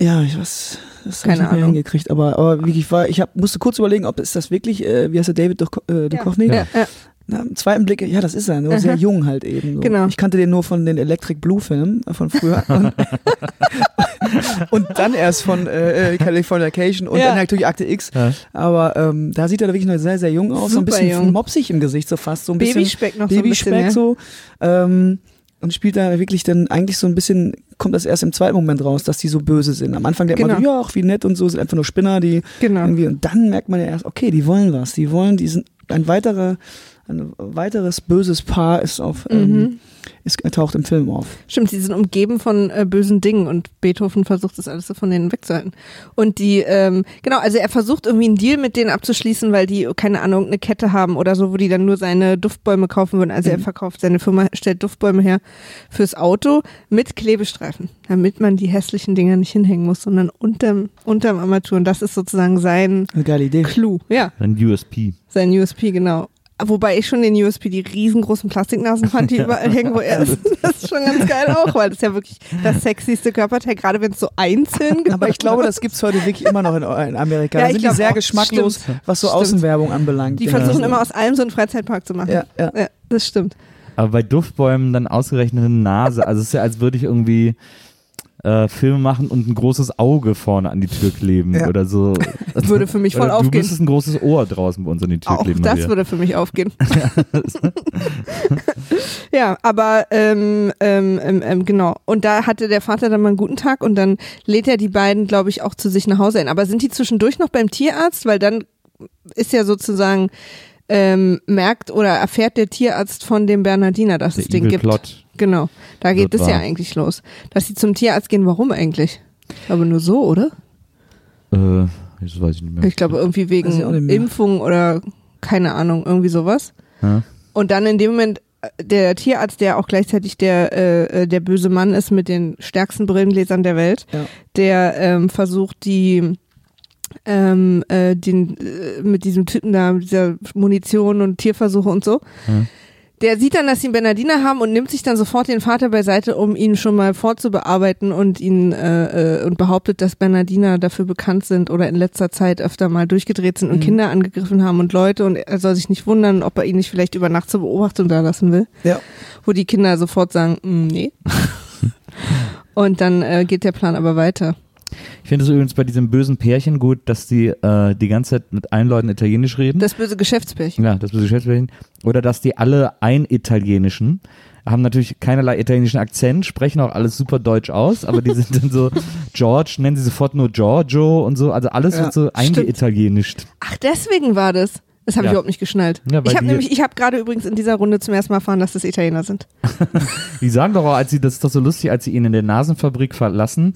Ja, ich weiß. Das habe ich Keine nicht mehr Ahnung. hingekriegt, aber, aber wirklich war, ich hab, musste kurz überlegen, ob ist das wirklich, äh, wie heißt der David Duch, äh, Duchovny? Ja, ja. Na, im zweiten Blick, ja, das ist er, nur sehr jung halt eben. So. Genau. Ich kannte den nur von den Electric Blue Filmen von früher. und, und dann erst von äh, äh, Californication und Ja. dann natürlich Akte X. Ja. Aber ähm, da sieht er wirklich noch sehr, sehr jung aus, so ein Super bisschen jung. mopsig im Gesicht, so fast so ein bisschen. Babyspeck noch so ein bisschen. Babyspeck Ja. so. Ähm, und spielt da wirklich dann eigentlich so ein bisschen, kommt das erst im zweiten Moment raus, dass die so böse sind. Am Anfang denkt man so, Genau. ja, ach, wie nett und so, sind einfach nur Spinner, die Genau. irgendwie, und dann merkt man ja erst, okay, die wollen was, die wollen, die sind, ein weiterer, ein weiteres böses Paar ist auf, Mhm. ähm, ist, taucht im Film auf. Stimmt, die sind umgeben von äh, bösen Dingen und Beethoven versucht das alles so von denen wegzuhalten. Und die, ähm, genau, also er versucht irgendwie einen Deal mit denen abzuschließen, weil die, keine Ahnung, eine Kette haben oder so, wo die dann nur seine Duftbäume kaufen würden. Also er verkauft, seine Firma stellt Duftbäume her fürs Auto mit Klebestreifen, damit man die hässlichen Dinger nicht hinhängen muss, sondern unterm, unterm Armatur. Und das ist sozusagen sein Eine geile Idee. Clou, ja, Ein USP. sein USP, genau. Wobei ich schon den USP die riesengroßen Plastiknasen fand, die überall hängen, wo er ist. Das ist schon ganz geil auch, weil das ist ja wirklich das sexyste Körperteil, gerade wenn es so einzeln Aber ich glaube, das gibt's heute wirklich immer noch in, in Amerika. Ja, da sind die glaub sehr auch. geschmacklos, Stimmt. was so Stimmt. Außenwerbung anbelangt. Die Ja. versuchen immer aus allem so einen Freizeitpark zu machen. Ja, ja. ja das stimmt. Aber bei Duftbäumen dann ausgerechnet eine Nase. Also es ist ja, als würde ich irgendwie äh, Filme machen und ein großes Auge vorne an die Tür kleben Ja. oder so. Würde für mich voll Oder Du aufgehen. müsstest ein großes Ohr draußen bei uns an die Tür Auch kleben. das Maria. würde für mich aufgehen. ja, aber ähm, ähm, ähm, ähm, genau. Und da hatte der Vater dann mal einen guten Tag und dann lädt er die beiden, glaube ich, auch zu sich nach Hause ein. Aber sind die zwischendurch noch beim Tierarzt? Weil dann ist ja sozusagen ähm, merkt oder erfährt der Tierarzt von dem Bernardiner, dass Der es den gibt. Plot. Genau. Da geht es ja eigentlich los. Dass sie zum Tierarzt gehen, warum eigentlich? Aber nur so, oder? Äh, Das weiß ich nicht mehr. Ich glaube irgendwie wegen. Impfung oder keine Ahnung, irgendwie sowas. Ja. Und dann in dem Moment äh, der Tierarzt, der auch gleichzeitig der äh, äh, der böse Mann ist mit den stärksten Brillengläsern der Welt, Ja. der ähm, versucht die ähm, äh, den äh, mit diesem Typen da mit dieser Munition und Tierversuche und so. Ja. Der sieht dann, dass sie einen Bernardiner haben und nimmt sich dann sofort den Vater beiseite, um ihn schon mal vorzubearbeiten und ihn äh, äh, und behauptet, dass Bernardiner dafür bekannt sind oder in letzter Zeit öfter mal durchgedreht sind und Mhm. Kinder angegriffen haben und Leute und er soll sich nicht wundern, ob er ihn nicht vielleicht über Nacht zur Beobachtung da lassen will. Ja. Wo die Kinder sofort sagen, "Mm, nee. und dann äh, geht der Plan aber weiter. Ich finde es übrigens bei diesem bösen Pärchen gut, dass die äh, die ganze Zeit mit allen Leuten Italienisch reden. Das böse Geschäftspärchen. ja, das böse Geschäftspärchen. Oder dass die alle ein Italienischen haben natürlich keinerlei italienischen Akzent, sprechen auch alles super deutsch aus, aber die sind dann so George, nennen sie sofort nur Giorgio und so, also alles Ja, wird so eingeitalienisch. Ach, deswegen war das. Das habe Ja. ich überhaupt nicht geschnallt. Ja, ich habe nämlich, ich habe gerade übrigens in dieser Runde zum ersten Mal erfahren, dass das Italiener sind. Die sagen doch auch, als sie, das ist doch so lustig, als sie ihn in der Nasenfabrik verlassen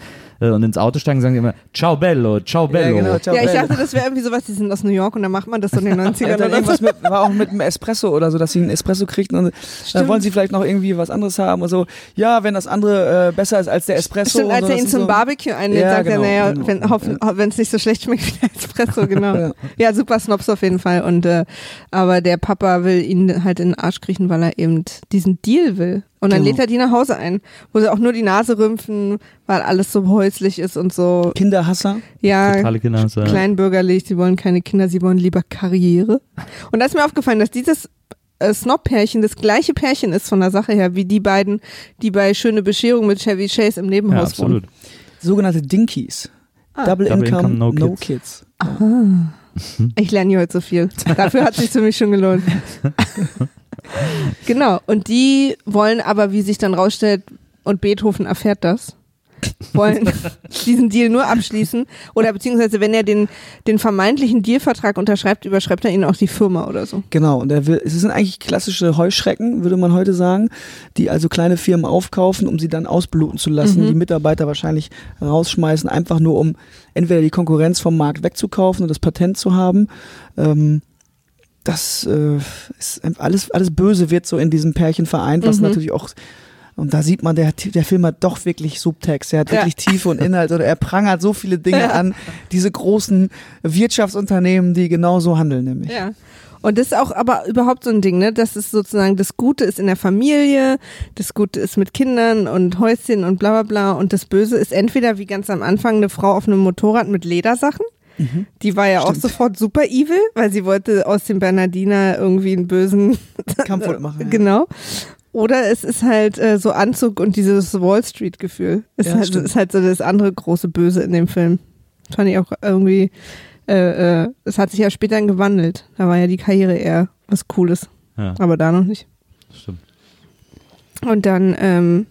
und ins Auto steigen, sagen sie immer, ciao bello, ciao bello. Ja, genau, ciao, ja, ich bello. dachte, das wäre irgendwie sowas, die sind aus New York und dann macht man das so in den 90ern Ja, dann oder irgendwas mit, war auch mit einem Espresso oder so, dass sie einen Espresso kriegten und dann Stimmt. wollen sie vielleicht noch irgendwie was anderes haben und so. Ja, wenn das andere äh, besser ist als der Espresso. Stimmt, und als so, er ihn zum so, Barbecue einlädt, Ja, sagt genau, er, naja, genau. wenn es nicht so schlecht schmeckt wie der Espresso, genau. Ja. Ja, super Snobs auf jeden Fall. Und äh, aber der Papa will ihn halt in den Arsch kriechen, weil er eben diesen Deal will. Und dann Genau. lädt er die nach Hause ein, wo sie auch nur die Nase rümpfen, weil alles so häuslich ist und so. Kinderhasser. Ja, Totale Kinder. So. kleinbürgerlich, sie wollen keine Kinder, sie wollen lieber Karriere. Und da ist mir aufgefallen, dass dieses äh, Snob-Pärchen das gleiche Pärchen ist von der Sache her, wie die beiden, die bei Schöne Bescherung mit Chevy Chase im Ja, Nebenhaus wohnen. absolut. Sogenannte Dinkies. Ah. Double, Double Income, Income, no, no Kids. Ich lerne hier heute so viel. Dafür hat sich für mich schon gelohnt. genau. Und die wollen aber, wie sich dann rausstellt, und Beethoven erfährt das, wollen diesen Deal nur abschließen. Oder beziehungsweise, wenn er den, den vermeintlichen Dealvertrag unterschreibt, überschreibt er ihnen auch die Firma oder so. Genau, und er will, es sind eigentlich klassische Heuschrecken, würde man heute sagen, die also kleine Firmen aufkaufen, um sie dann ausbluten zu lassen, Mhm. die Mitarbeiter wahrscheinlich rausschmeißen, einfach nur um entweder die Konkurrenz vom Markt wegzukaufen und das Patent zu haben. Ähm, das äh, ist alles, alles Böse wird so in diesem Pärchen vereint, was Mhm. natürlich auch und da sieht man, der, der Film hat doch wirklich Subtext. Er hat Ja. wirklich Tiefe und Inhalt oder er prangert so viele Dinge Ja. an. Diese großen Wirtschaftsunternehmen, die genau so handeln, nämlich. Ja. Und das ist auch aber überhaupt so ein Ding, ne? Das ist sozusagen, das Gute ist in der Familie, das Gute ist mit Kindern und Häuschen und bla bla bla. Und das Böse ist entweder wie ganz am Anfang eine Frau auf einem Motorrad mit Ledersachen. Die war ja auch. Stimmt. sofort super evil, weil sie wollte aus dem Bernardiner irgendwie einen bösen Kampfhund machen. Genau. Oder es ist halt äh, so Anzug und dieses Wall Street Gefühl. Ist, Ja, halt, ist halt so das andere große Böse in dem Film. Fand ich auch irgendwie, äh, äh, es hat sich ja später dann gewandelt. Da war ja die Karriere eher was Cooles. Ja, Aber da noch nicht. stimmt. Und dann ähm,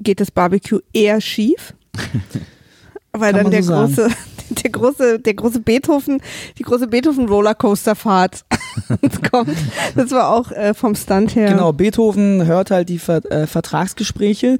geht das Barbecue eher schief. weil Kann dann der so große, der große, der große Beethoven, die große Beethoven Rollercoaster-Fahrt kommt. Das war auch äh, vom Stunt her. Genau, Beethoven hört halt die Ver äh, Vertragsgespräche.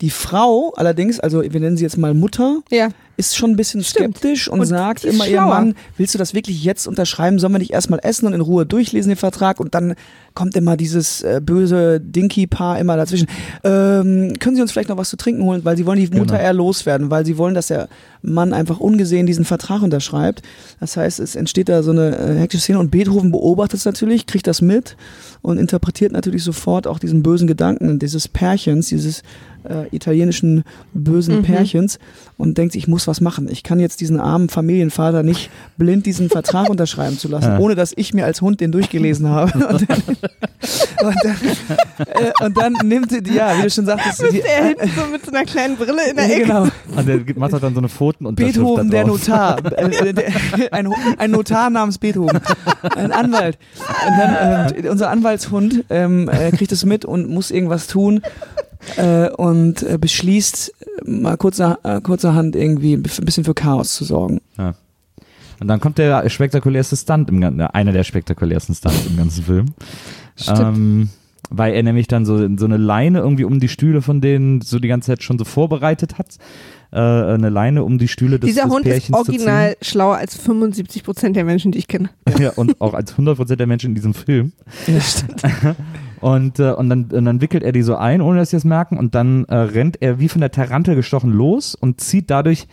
Die Frau allerdings, also wir nennen sie jetzt mal Mutter, Ja. Ist schon ein bisschen Stimmt. skeptisch und, Und sagt immer ihr. Mann, willst du das wirklich jetzt unterschreiben? Sollen wir nicht erstmal essen und in Ruhe durchlesen den Vertrag? Und dann kommt immer dieses äh, böse Dinky-Paar immer dazwischen. Ähm, können Sie uns vielleicht noch was zu trinken holen? Weil sie wollen die Mutter Genau. eher loswerden, weil sie wollen, dass der Mann einfach ungesehen diesen Vertrag unterschreibt. Das heißt, es entsteht da so eine äh, hektische Szene und Beethoven beobachtet es natürlich, kriegt das mit und interpretiert natürlich sofort auch diesen bösen Gedanken dieses Pärchens, dieses äh, italienischen bösen Mhm. Pärchens und denkt, sich, ich muss was machen. Ich kann jetzt diesen armen Familienvater nicht blind diesen Vertrag unterschreiben zu lassen, Ja. ohne dass ich mir als Hund den durchgelesen habe. Und dann, und dann, äh, und dann nimmt sie, die- ja, wie du schon sagtest, die, Er hinten so mit so einer kleinen Brille in der Ecke. genau. Und der macht halt dann so eine Pfotenunterschrift Beethoven, da der. Notar. Äh, der, ein, ein Notar namens Beethoven. Ein Anwalt. Und dann, äh, unser Anwaltshund ähm, äh, kriegt es mit und muss irgendwas tun äh, und äh, beschließt, mal kurzer, äh, kurzerhand irgendwie ein bisschen für Chaos zu sorgen. Und dann kommt der spektakulärste Stunt, im, Gan- äh, einer der spektakulärsten Stunts im ganzen Film. Stimmt. Ähm, weil er nämlich dann so, so eine Leine irgendwie um die Stühle von denen so die ganze Zeit schon so vorbereitet hat. Äh, eine Leine um die Stühle des, Dieser des Hund Pärchens ist original schlauer als 75 Prozent der Menschen, die ich kenne. Ja, und auch als 100% der Menschen in diesem Film. Ja, stimmt. Und, äh, und, dann, und dann wickelt er die so ein, ohne dass sie es merken. Und dann äh, rennt er wie von der Tarantel gestochen los und zieht dadurch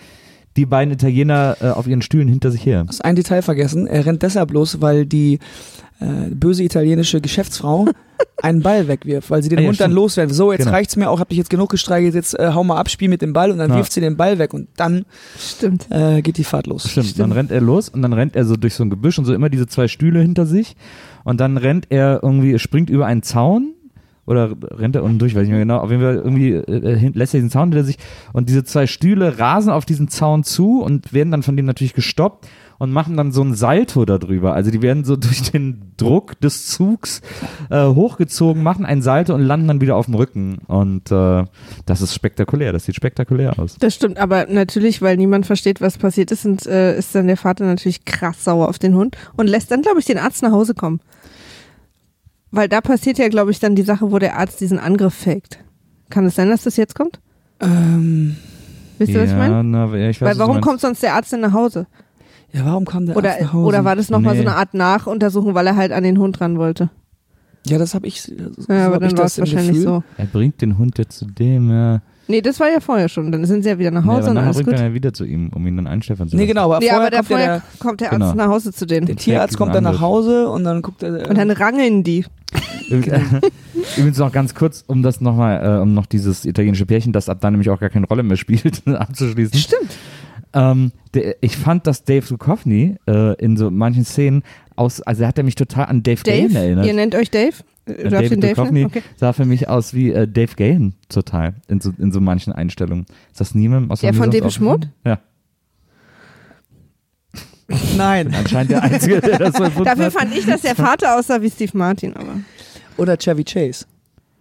die beiden Italiener äh, auf ihren Stühlen hinter sich her. hast ein Detail vergessen. Er rennt deshalb los, weil die äh, böse italienische Geschäftsfrau einen Ball wegwirft, weil sie den Ah ja, Hund dann stimmt. loswerden. So, jetzt Genau. reicht's mir auch, hab dich jetzt genug gestreichelt, jetzt äh, hau mal ab, spiel mit dem Ball und dann Ja. wirft sie den Ball weg und dann Stimmt. äh, geht die Fahrt los. Stimmt, dann rennt er los und dann rennt er so durch so ein Gebüsch und so immer diese zwei Stühle hinter sich. Und dann rennt er irgendwie, springt über einen Zaun oder rennt er unten durch, weiß ich nicht mehr genau. Auf jeden Fall irgendwie äh, lässt er diesen Zaun hinter sich und diese zwei Stühle rasen auf diesen Zaun zu und werden dann von dem natürlich gestoppt und machen dann so ein Salto darüber. Also die werden so durch den Druck des Zugs äh, hochgezogen, machen ein Salto und landen dann wieder auf dem Rücken. Und äh, das ist spektakulär, das sieht spektakulär aus. Das stimmt, aber natürlich, weil niemand versteht, was passiert ist, und, äh, ist dann der Vater natürlich krass sauer auf den Hund und lässt dann, glaube ich, den Arzt nach Hause kommen. Weil da passiert ja, glaube ich, dann die Sache, wo der Arzt diesen Angriff faked. Kann es sein, dass das jetzt kommt? Ähm, Wisst ihr, was ich meine? na, ja, ich weiß, was Weil warum kommt sonst der Arzt denn nach Hause? Ja, warum kam der Oder, Arzt nach Hause? oder war das nochmal so Nee. eine Art Nachuntersuchung, weil er halt an den Hund ran wollte? Ja, das habe ich. So Ja, aber hab dann war das es wahrscheinlich Gefühl. so. Er bringt den Hund ja zu dem, ja. Nee, das war ja vorher schon. Dann sind sie ja wieder nach Nee, Hause aber und alles bringt gut. er ja wieder zu ihm, um ihn dann einschläfern zu Nee, lassen. genau, aber Nee, vorher aber kommt ja vorher der, kommt der Arzt Genau. nach Hause zu denen. der Tierarzt kommt dann nach. Hause und dann guckt er. Und dann rangeln die. Übrigens noch ganz kurz, um das nochmal, äh, um noch dieses italienische Pärchen, das ab dann nämlich auch gar keine Rolle mehr spielt, abzuschließen. Stimmt. Ähm, der, ich fand, dass Dave Duchovny äh, in so manchen Szenen aus, also er hat er mich total an Dave, Gahan Dave? erinnert. Ihr nennt euch Dave? Du Äh, David Dave Duchovny? Okay. sah für mich aus wie äh, Dave Gahan total in so, in so manchen Einstellungen. Ist das niemandem aus Der von David Schmutt? Ja, Nein. anscheinend der Einzige, der das so Dafür hat. fand ich, dass der Vater aussah wie Steve Martin, aber. Oder Chevy Chase.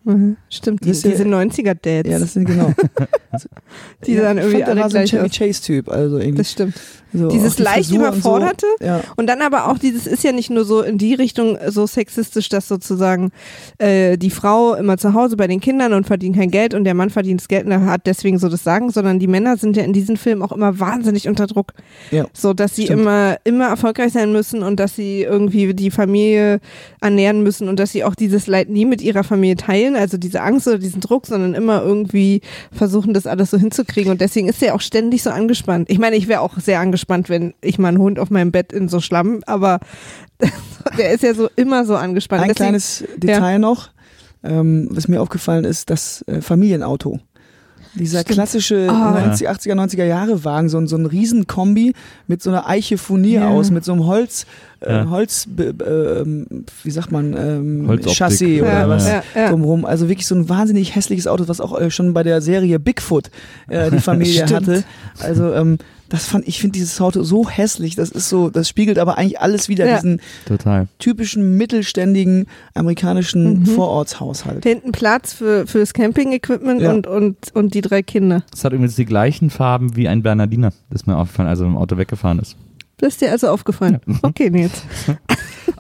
Mhm. Stimmt, die, Wisst ihr- diese 90er-Dads. Ja, das sind genau. die sahen ich irgendwie fand, der alle war so ein Chevy. Chase-Typ. Also irgendwie. Das stimmt. So Dieses die leicht Frisur und überforderte. So. Ja. Und dann aber auch dieses ist ja nicht nur so in die Richtung so sexistisch, dass sozusagen äh, die Frau immer zu Hause bei den Kindern und verdient kein Geld und der Mann verdient das Geld und er hat deswegen so das Sagen, sondern die Männer sind ja in diesen Filmen auch immer wahnsinnig unter Druck. Ja. So, dass sie Stimmt. immer, immer erfolgreich sein müssen und dass sie irgendwie die Familie ernähren müssen und dass sie auch dieses Leid nie mit ihrer Familie teilen, also diese Angst oder diesen Druck, sondern immer irgendwie versuchen, das alles so hinzukriegen. Und deswegen ist er auch ständig so angespannt. Ich meine, ich wäre auch sehr angespannt, wenn ich mal einen Hund auf meinem Bett in so Schlamm, aber der ist ja so immer so angespannt. Ein Deswegen- kleines Detail noch, ähm, was mir aufgefallen ist, das äh, Familienauto. Dieser Stimmt. klassische Ah. 90, 80er, 90er Jahre Wagen, so, ein- so ein Riesenkombi mit so einer Eiche Furnier Ja. aus, mit so einem Holz, äh, Ja. Holz, b- b- ähm, wie sagt man, ähm. Chassis oder ja, was ja, ja. drumherum. Also wirklich so ein wahnsinnig hässliches Auto, was auch äh, schon bei der Serie Bigfoot äh, die Familie hatte. Also ähm, das fand ich finde dieses Auto so hässlich. Das ist so, das spiegelt aber eigentlich alles wieder Ja. diesen Total. typischen mittelständigen amerikanischen Mhm. Vorortshaushalt. Hinten Platz für, fürs Camping-Equipment Ja. und, und, und die drei Kinder. Es hat übrigens die gleichen Farben wie ein Bernardiner, das ist mir aufgefallen, als er im Auto weggefahren ist. Das ist dir also aufgefallen. Okay, Nils.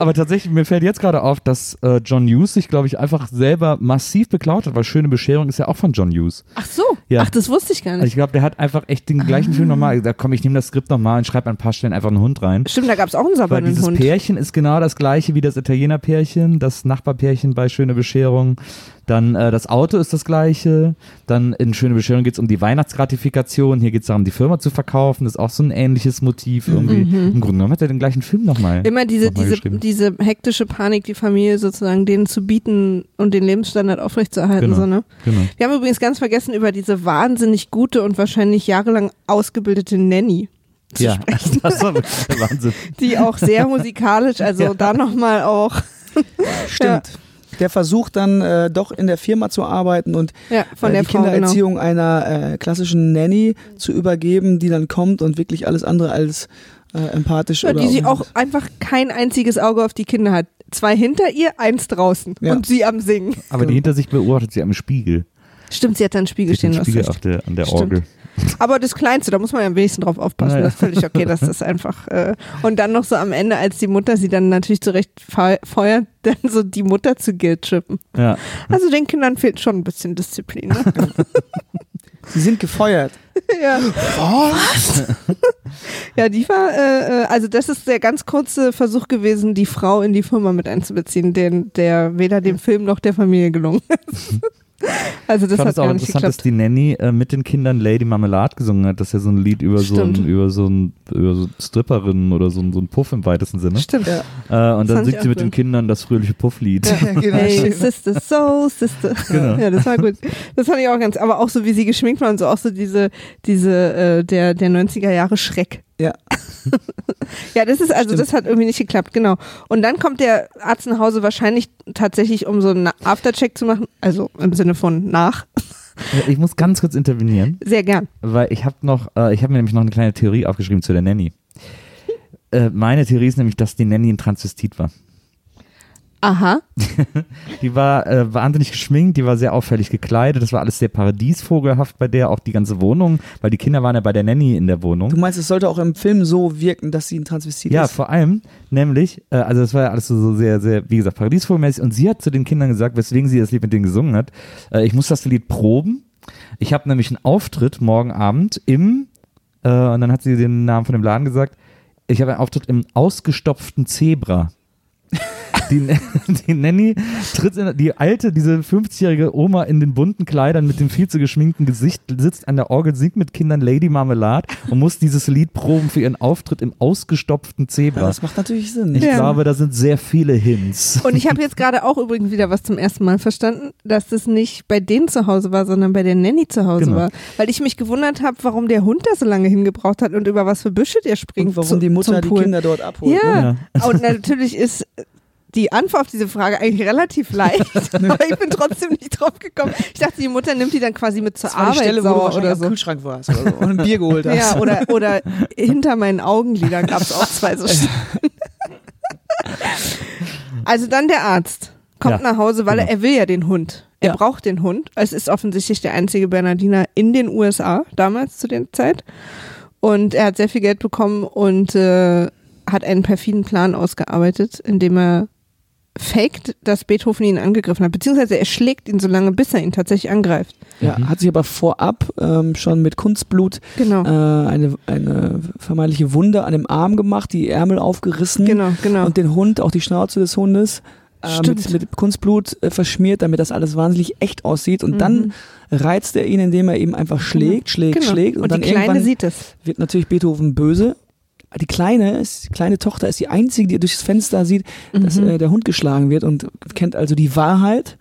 Aber tatsächlich, mir fällt jetzt gerade auf, dass äh, John Hughes sich, glaube ich, einfach selber massiv beklaut hat, weil Schöne Bescherung ist ja auch von John Hughes. Ach so. Ja. Ach, das wusste ich gar Also nicht. ich glaube, der hat einfach echt den gleichen Film nochmal gesagt, komm, ich nehme das Skript nochmal und schreibe an ein paar Stellen einfach einen Hund rein. Stimmt, da gab es auch einen sabbernden dieses Hund. Pärchen ist genau das gleiche wie das Italiener-Pärchen, das Nachbarpärchen bei Schöne Bescherung. Dann äh, das Auto ist das gleiche. Dann in Schöne Bescherung geht es um die Weihnachtsgratifikation. Hier geht es darum, die Firma zu verkaufen. Das ist auch so ein ähnliches Motiv irgendwie. Im Grunde genommen hat er den gleichen Film nochmal. Mhm. Immer diese, nochmal diese, geschrieben. Diese hektische Panik, die Familie sozusagen denen zu bieten und den Lebensstandard aufrechtzuerhalten. Genau. So, ne? Genau. Wir haben übrigens ganz vergessen, über diese wahnsinnig gute und wahrscheinlich jahrelang ausgebildete Nanny zu Ja, sprechen, das war wirklich der Wahnsinn. die auch sehr musikalisch, also Ja. da nochmal auch Stimmt. Der versucht dann äh, doch in der Firma zu arbeiten und ja, von äh, der die Frau, genau. Kindererziehung einer äh, klassischen Nanny zu übergeben, die dann kommt und wirklich alles andere als äh, empathisch Ja, oder die sie auch einfach kein einziges Auge auf die Kinder hat. Zwei hinter ihr, eins draußen Ja. und sie am Singen. Aber die hinter sich beobachtet sie am Spiegel. Stimmt, sie hat da einen Spiegel Sie hat stehen. hast Spiegel recht. auf der, an der Stimmt. Orgel. Aber das Kleinste, da muss man ja am wenigsten drauf aufpassen. Naja. Das ist völlig okay, dass das einfach. Äh, und dann noch so am Ende, als die Mutter sie dann natürlich zurecht fe- feuert, dann so die Mutter zu Guilt trippen. Ja. Also den Kindern fehlt schon ein bisschen Disziplin. Ne? Sie sind gefeuert. ja. ja, die war, äh, äh, also das ist der ganz kurze Versuch gewesen, die Frau in die Firma mit einzubeziehen, den, der weder dem Film noch der Familie gelungen ist. also das ich fand hat es auch interessant, dass die Nanny äh, mit den Kindern Lady Marmelade gesungen hat. Das ist ja so ein Lied über so ein, Stimmt. über so ein, über so Stripperinnen oder so ein, so ein Puff im weitesten Sinne. Stimmt. Ja. Äh, und dann fand ich singt sie mit den gut. Kindern das fröhliche Pufflied. Ja, genau. Hey, Sister, so, Sister. Genau. Ja, das war gut. Das fand ich auch ganz, aber auch so, wie sie geschminkt war und so, auch so diese, diese, äh, der, der 90er Jahre Schreck. Ja. Ja, das ist, also Stimmt. das hat irgendwie nicht geklappt, genau. Und dann kommt der Arzt nach Hause wahrscheinlich tatsächlich, um so einen Aftercheck zu machen, also im Sinne von nach. Ich muss ganz kurz intervenieren, Sehr gern. weil ich habe noch, äh, ich habe mir nämlich noch eine kleine Theorie aufgeschrieben zu der Nanny. Äh, meine Theorie ist nämlich, dass die Nanny ein Transvestit war. Aha. Die war äh, wahnsinnig geschminkt, die war sehr auffällig gekleidet, das war alles sehr paradiesvogelhaft bei der, auch die ganze Wohnung, weil die Kinder waren ja bei der Nanny in der Wohnung. Du meinst, es sollte auch im Film so wirken, dass sie ein Transvestit Ja, ist? vor allem, nämlich, äh, also das war ja alles so, so sehr, sehr, wie gesagt, paradiesvogelmäßig und sie hat zu den Kindern gesagt, weswegen sie das Lied mit denen gesungen hat, äh, ich muss das Lied proben. Ich habe nämlich einen Auftritt morgen Abend im, äh, und dann hat sie den Namen von dem Laden gesagt, ich habe einen Auftritt im ausgestopften Zebra. Die, die Nanny tritt in, die alte, diese 50-jährige Oma in den bunten Kleidern mit dem viel zu geschminkten Gesicht sitzt an der Orgel, singt mit Kindern Lady Marmelade und muss dieses Lied proben für ihren Auftritt im ausgestopften Ja, Zebra. das macht natürlich Sinn. Ich Ja. glaube, da sind sehr viele Hints. Und ich habe jetzt gerade auch übrigens wieder was zum ersten Mal verstanden, dass das nicht bei denen zu Hause war, sondern bei der Nanny zu Hause Genau. war. Weil ich mich gewundert habe, warum der Hund da so lange hingebraucht hat und über was für Büsche der springt. Und warum zu, die Mutter zum die Pool. Kinder dort abholt. Ne? Ja, und natürlich ist die Antwort auf diese Frage eigentlich relativ leicht, aber ich bin trotzdem nicht drauf gekommen. Ich dachte, die Mutter nimmt die dann quasi mit zur Das war die Arbeit Stelle, wo du oder so. Kühlschrank warst oder so und ein Bier geholt hast. Ja, oder, oder hinter meinen Augenlidern gab es auch zwei so. Also dann der Arzt kommt Ja, nach Hause, weil er, genau. er will ja den Hund. Er Ja. braucht den Hund. Es ist offensichtlich der einzige Bernardiner in den USA, damals zu der Zeit. Und er hat sehr viel Geld bekommen und äh, hat einen perfiden Plan ausgearbeitet, indem er faked, dass Beethoven ihn angegriffen hat. Beziehungsweise er schlägt ihn so lange, bis er ihn tatsächlich angreift. Ja, Mhm. hat sich aber vorab ähm, schon mit Kunstblut Genau. äh, eine, eine vermeintliche Wunde an dem Arm gemacht, die Ärmel aufgerissen Genau, genau. und den Hund, auch die Schnauze des Hundes, äh, mit, mit Kunstblut äh, verschmiert, damit das alles wahnsinnig echt aussieht. Und dann Mhm. reizt er ihn, indem er ihm einfach schlägt, schlägt, Genau. schlägt. Und, Und, dann die Kleine irgendwann sieht es. wird natürlich Beethoven böse. Die kleine, ist, die kleine Tochter ist die einzige, die durchs Fenster sieht, dass Mhm. äh, der Hund geschlagen wird und kennt also die Wahrheit.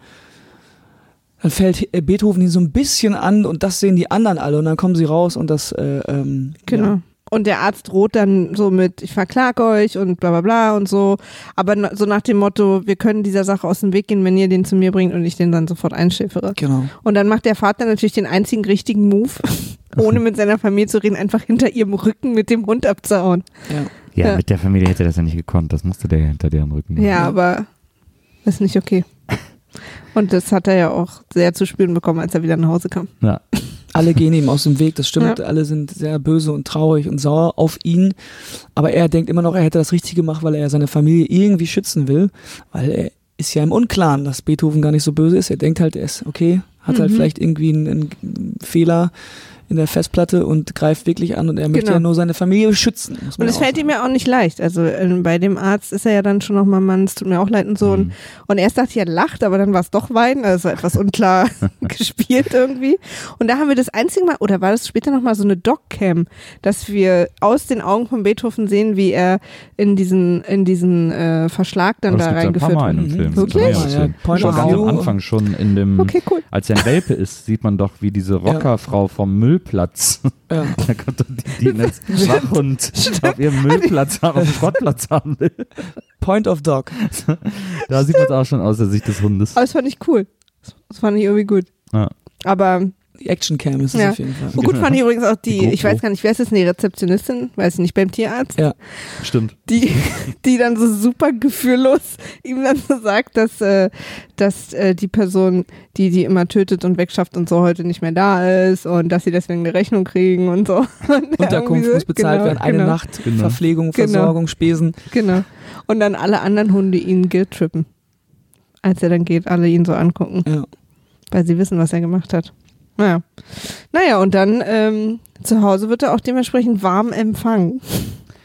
Dann fällt äh, Beethoven ihn so ein bisschen an und das sehen die anderen alle und dann kommen sie raus und das äh, ähm, Genau. Ja. Und der Arzt droht dann so mit, ich verklag euch und bla bla bla und so. Aber na- so nach dem Motto, wir können dieser Sache aus dem Weg gehen, wenn ihr den zu mir bringt und ich den dann sofort einschäfere. Genau. Und dann macht der Vater natürlich den einzigen richtigen Move, ohne mit seiner Familie zu reden, einfach hinter ihrem Rücken mit dem Hund abzuhauen. Ja. Ja, Ja. mit der Familie hätte er das ja nicht gekonnt. Das musste der hinter deren Rücken machen. Ja, aber ist nicht okay. Und das hat er ja auch sehr zu spüren bekommen, als er wieder nach Hause kam. Ja. Alle gehen ihm aus dem Weg, das stimmt. Alle sind sehr böse und traurig und sauer auf ihn. Aber er denkt immer noch, er hätte das Richtige gemacht, weil er seine Familie irgendwie schützen will. Weil er ist ja im Unklaren, dass Beethoven gar nicht so böse ist. Er denkt halt, er ist okay, hat halt Mhm. vielleicht irgendwie einen, einen Fehler in der Festplatte und greift wirklich an und er möchte Genau. ja nur seine Familie schützen. Und es ja fällt ihm ja auch nicht leicht. Also ähm, bei dem Arzt ist er ja dann schon nochmal, Mann, es tut mir auch leid und so. Und, Mhm. und erst dachte ich, er lacht, aber dann war es doch Weinen, also etwas unklar gespielt irgendwie. Und da haben wir das einzige Mal, oder war das später nochmal so eine Doc-Cam, dass wir aus den Augen von Beethoven sehen, wie er in diesen, in diesen äh, Verschlag dann da ja reingeführt Mal in wird. Film. Wirklich? Ja. Point Schon ganz am. Anfang schon in dem, Okay, cool. als er ein Welpe ist, sieht man doch, wie diese Rockerfrau vom Müllplatz, Ja. da kommt doch die, die als Wachhund auf ihrem Müllplatz, auf dem Schrottplatz haben will. Point of Dog. Da sieht man es auch schon aus der Sicht des Hundes. Aber das fand ich cool. Das fand ich irgendwie gut. Ja. Aber Action-Cam ist es Ja. auf jeden Fall. Und gut fand ich übrigens auch die, Die ich weiß gar nicht, wer ist das? Nee, Rezeptionistin, weiß ich nicht, beim Tierarzt. Ja. Stimmt. die, die dann so super gefühllos ihm dann so sagt, dass, äh, dass äh, die Person, die die immer tötet und wegschafft und so heute nicht mehr da ist und dass sie deswegen eine Rechnung kriegen und so. Und er Unterkunft muss bezahlt genau, werden, eine genau, Nacht, Genau. Verpflegung, Genau. Versorgung, Spesen. Genau. Und dann alle anderen Hunde ihn guilt trippen. Als er dann geht, alle ihn so angucken, Ja. weil sie wissen, was er gemacht hat. Naja. Naja, und dann ähm, zu Hause wird er auch dementsprechend warm empfangen.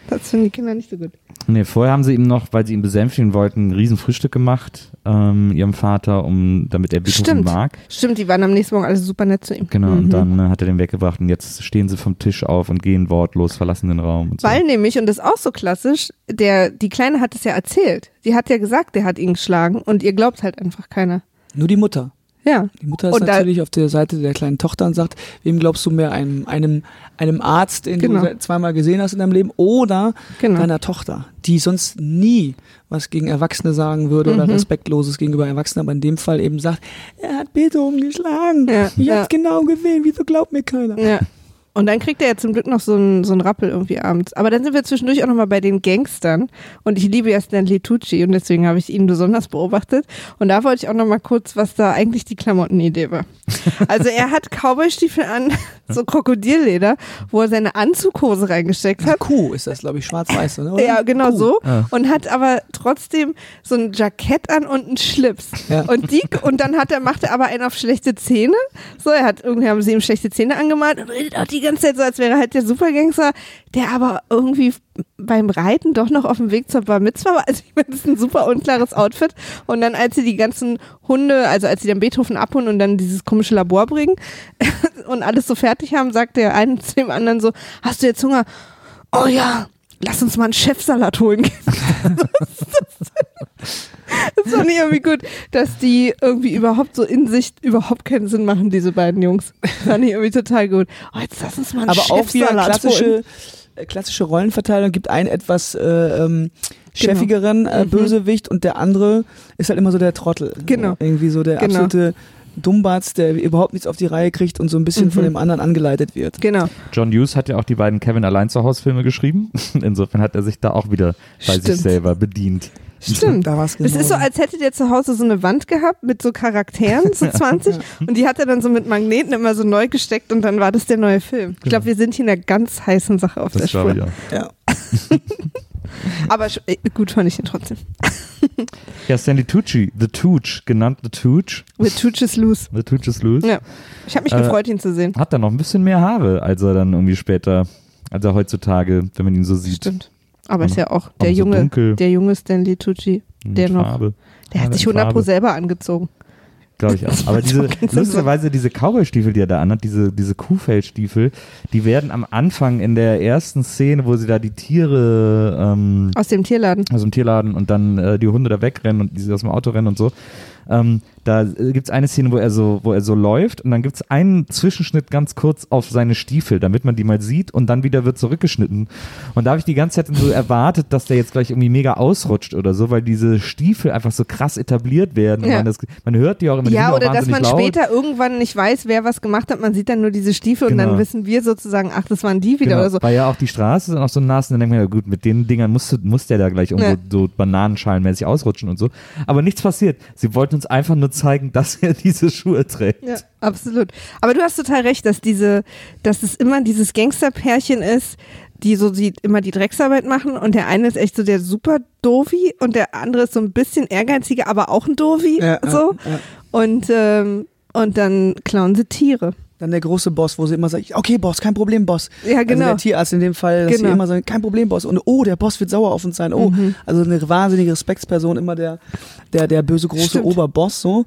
Das finden die Kinder nicht so gut. Nee, vorher haben sie ihm noch, weil sie ihn besänftigen wollten, ein Riesenfrühstück gemacht, ähm, ihrem Vater, um, damit er Beethoven Stimmt. mag. Stimmt, die waren am nächsten Morgen alle super nett zu ihm. Genau, Mhm. und dann äh, hat er den weggebracht und jetzt stehen sie vom Tisch auf und gehen wortlos, verlassen den Raum. Und so. Weil nämlich, und das ist auch so klassisch, der, die Kleine hat es ja erzählt. Die hat ja gesagt, der hat ihn geschlagen und ihr glaubt halt einfach keiner. Nur die Mutter. Ja. Die Mutter ist Und natürlich auf der Seite der kleinen Tochter und sagt, wem glaubst du mehr, einem, einem, einem Arzt, den Genau. du zweimal gesehen hast in deinem Leben, oder Genau. deiner Tochter, die sonst nie was gegen Erwachsene sagen würde oder Mhm. Respektloses gegenüber Erwachsenen, aber in dem Fall eben sagt, er hat Beethoven geschlagen. Ja, Ich ja. hab's genau gesehen, wieso glaubt mir keiner? Ja. Und dann kriegt er ja zum Glück noch so einen so einen Rappel irgendwie abends. Aber dann sind wir zwischendurch auch nochmal bei den Gangstern. Und ich liebe ja Stanley Tucci und deswegen habe ich ihn besonders beobachtet. Und da wollte ich auch nochmal kurz, was da eigentlich die Klamottenidee war. Also er hat Cowboystiefel an, so Krokodilleder, wo er seine Anzughose reingesteckt hat. Kuh ist das, glaube ich, schwarz-weiß, oder? Ja, genau Kuh. so. Ah. Und hat aber trotzdem so ein Jackett an und einen Schlips. Ja. Und die, und dann hat er, macht er aber einen auf schlechte Zähne. So, er hat, irgendwie haben sie ihm schlechte Zähne angemalt und redet auch die ganze Zeit so, als wäre halt der Supergangster, der aber irgendwie beim Reiten doch noch auf dem Weg zur Bar Mitzvah war. Also ich meine, das ist ein super unklares Outfit. Und dann, als sie die ganzen Hunde, also als sie den Beethoven abholen und dann dieses komische Labor bringen und alles so fertig haben, sagt der eine zu dem anderen so, hast du jetzt Hunger? Oh ja, lass uns mal einen Chefsalat holen gehen. Das fand ich irgendwie gut, dass die irgendwie überhaupt so in sich überhaupt keinen Sinn machen, diese beiden Jungs. Fand ich irgendwie total gut. Oh, jetzt lass uns mal einen aber auch wieder klassische, äh, klassische Rollenverteilung. Gibt einen etwas äh, ähm, chefigeren äh, Mhm. Bösewicht und der andere ist halt immer so der Trottel. Genau. So, irgendwie so der Genau. absolute Dummbatz, der überhaupt nichts auf die Reihe kriegt und so ein bisschen Mhm. von dem anderen angeleitet wird. Genau. John Hughes hat ja auch die beiden Kevin allein zu Hause Filme geschrieben. Insofern hat er sich da auch wieder bei sich Stimmt. selber bedient. Stimmt. Da war's Das genau. ist so, als hätte der zu Hause so eine Wand gehabt mit so Charakteren, so 20, und die hat er dann so mit Magneten immer so neu gesteckt und dann war das der neue Film. Ich glaube, wir sind hier in einer ganz heißen Sache auf der Das Spur. glaube ich auch. ja. Aber äh, gut fand ich ihn trotzdem. Ja, Stanley Tucci, The Tooch, genannt The Tooch. With Tuchis Loose. The Tooch is loose. Ja. Ich habe mich Äh, gefreut, ihn zu sehen. Hat er noch ein bisschen mehr Haare, als er dann irgendwie später, als er heutzutage, wenn man ihn so sieht. Stimmt. Aber ist ja auch der so junge, dunkel. der junge Stanley Tucci. Mit Der noch. Farbe. Der hat sich in 100 pro Farbe. selber angezogen. Glaube ich auch. Aber diese, lustigerweise diese Cowboy-Stiefel, die er da anhat, diese, diese Kuhfellstiefel, die werden am Anfang in der ersten Szene, wo sie da die Tiere ähm, Aus dem Tierladen. aus dem Tierladen und dann äh, die Hunde da wegrennen und die sie aus dem Auto rennen und so. Ähm, da äh, gibt es eine Szene, wo er so, wo er so läuft und dann gibt es einen Zwischenschnitt ganz kurz auf seine Stiefel, damit man die mal sieht und dann wieder wird zurückgeschnitten. Und da habe ich die ganze Zeit so erwartet, dass der jetzt gleich irgendwie mega ausrutscht oder so, weil diese Stiefel einfach so krass etabliert werden. Und Ja. Man, das, man hört die auch immer. die Ja, oder dass man laut. später irgendwann nicht weiß, wer was gemacht hat. Man sieht dann nur diese Stiefel und Genau. dann wissen wir sozusagen, ach, das waren die wieder Genau, oder so. Weil ja auch die Straße ist auch so nass und dann denkt man, ja gut, mit den Dingern muss, muss der da gleich irgendwo Ja. so bananenschalenmäßig ausrutschen und so. Aber nichts passiert. Sie wollten uns einfach nur zeigen, dass er diese Schuhe trägt. Ja, absolut. Aber du hast total recht, dass diese, dass es immer dieses Gangsterpärchen ist, die so die, immer die Drecksarbeit machen und der eine ist echt so der super Dovi und der andere ist so ein bisschen ehrgeiziger, aber auch ein Dovi. Ja, so. ja, ja. Und, ähm, und dann klauen sie Tiere. Dann der große Boss, wo sie immer sagt, okay, Boss, kein Problem, Boss. Ja, Also genau. der Tierarzt in dem Fall, dass Genau. sie immer sagen, kein Problem, Boss. Und oh, der Boss wird sauer auf uns sein. Oh, Mhm. also eine wahnsinnige Respektsperson, immer der, der, der böse große Stimmt. Oberboss so.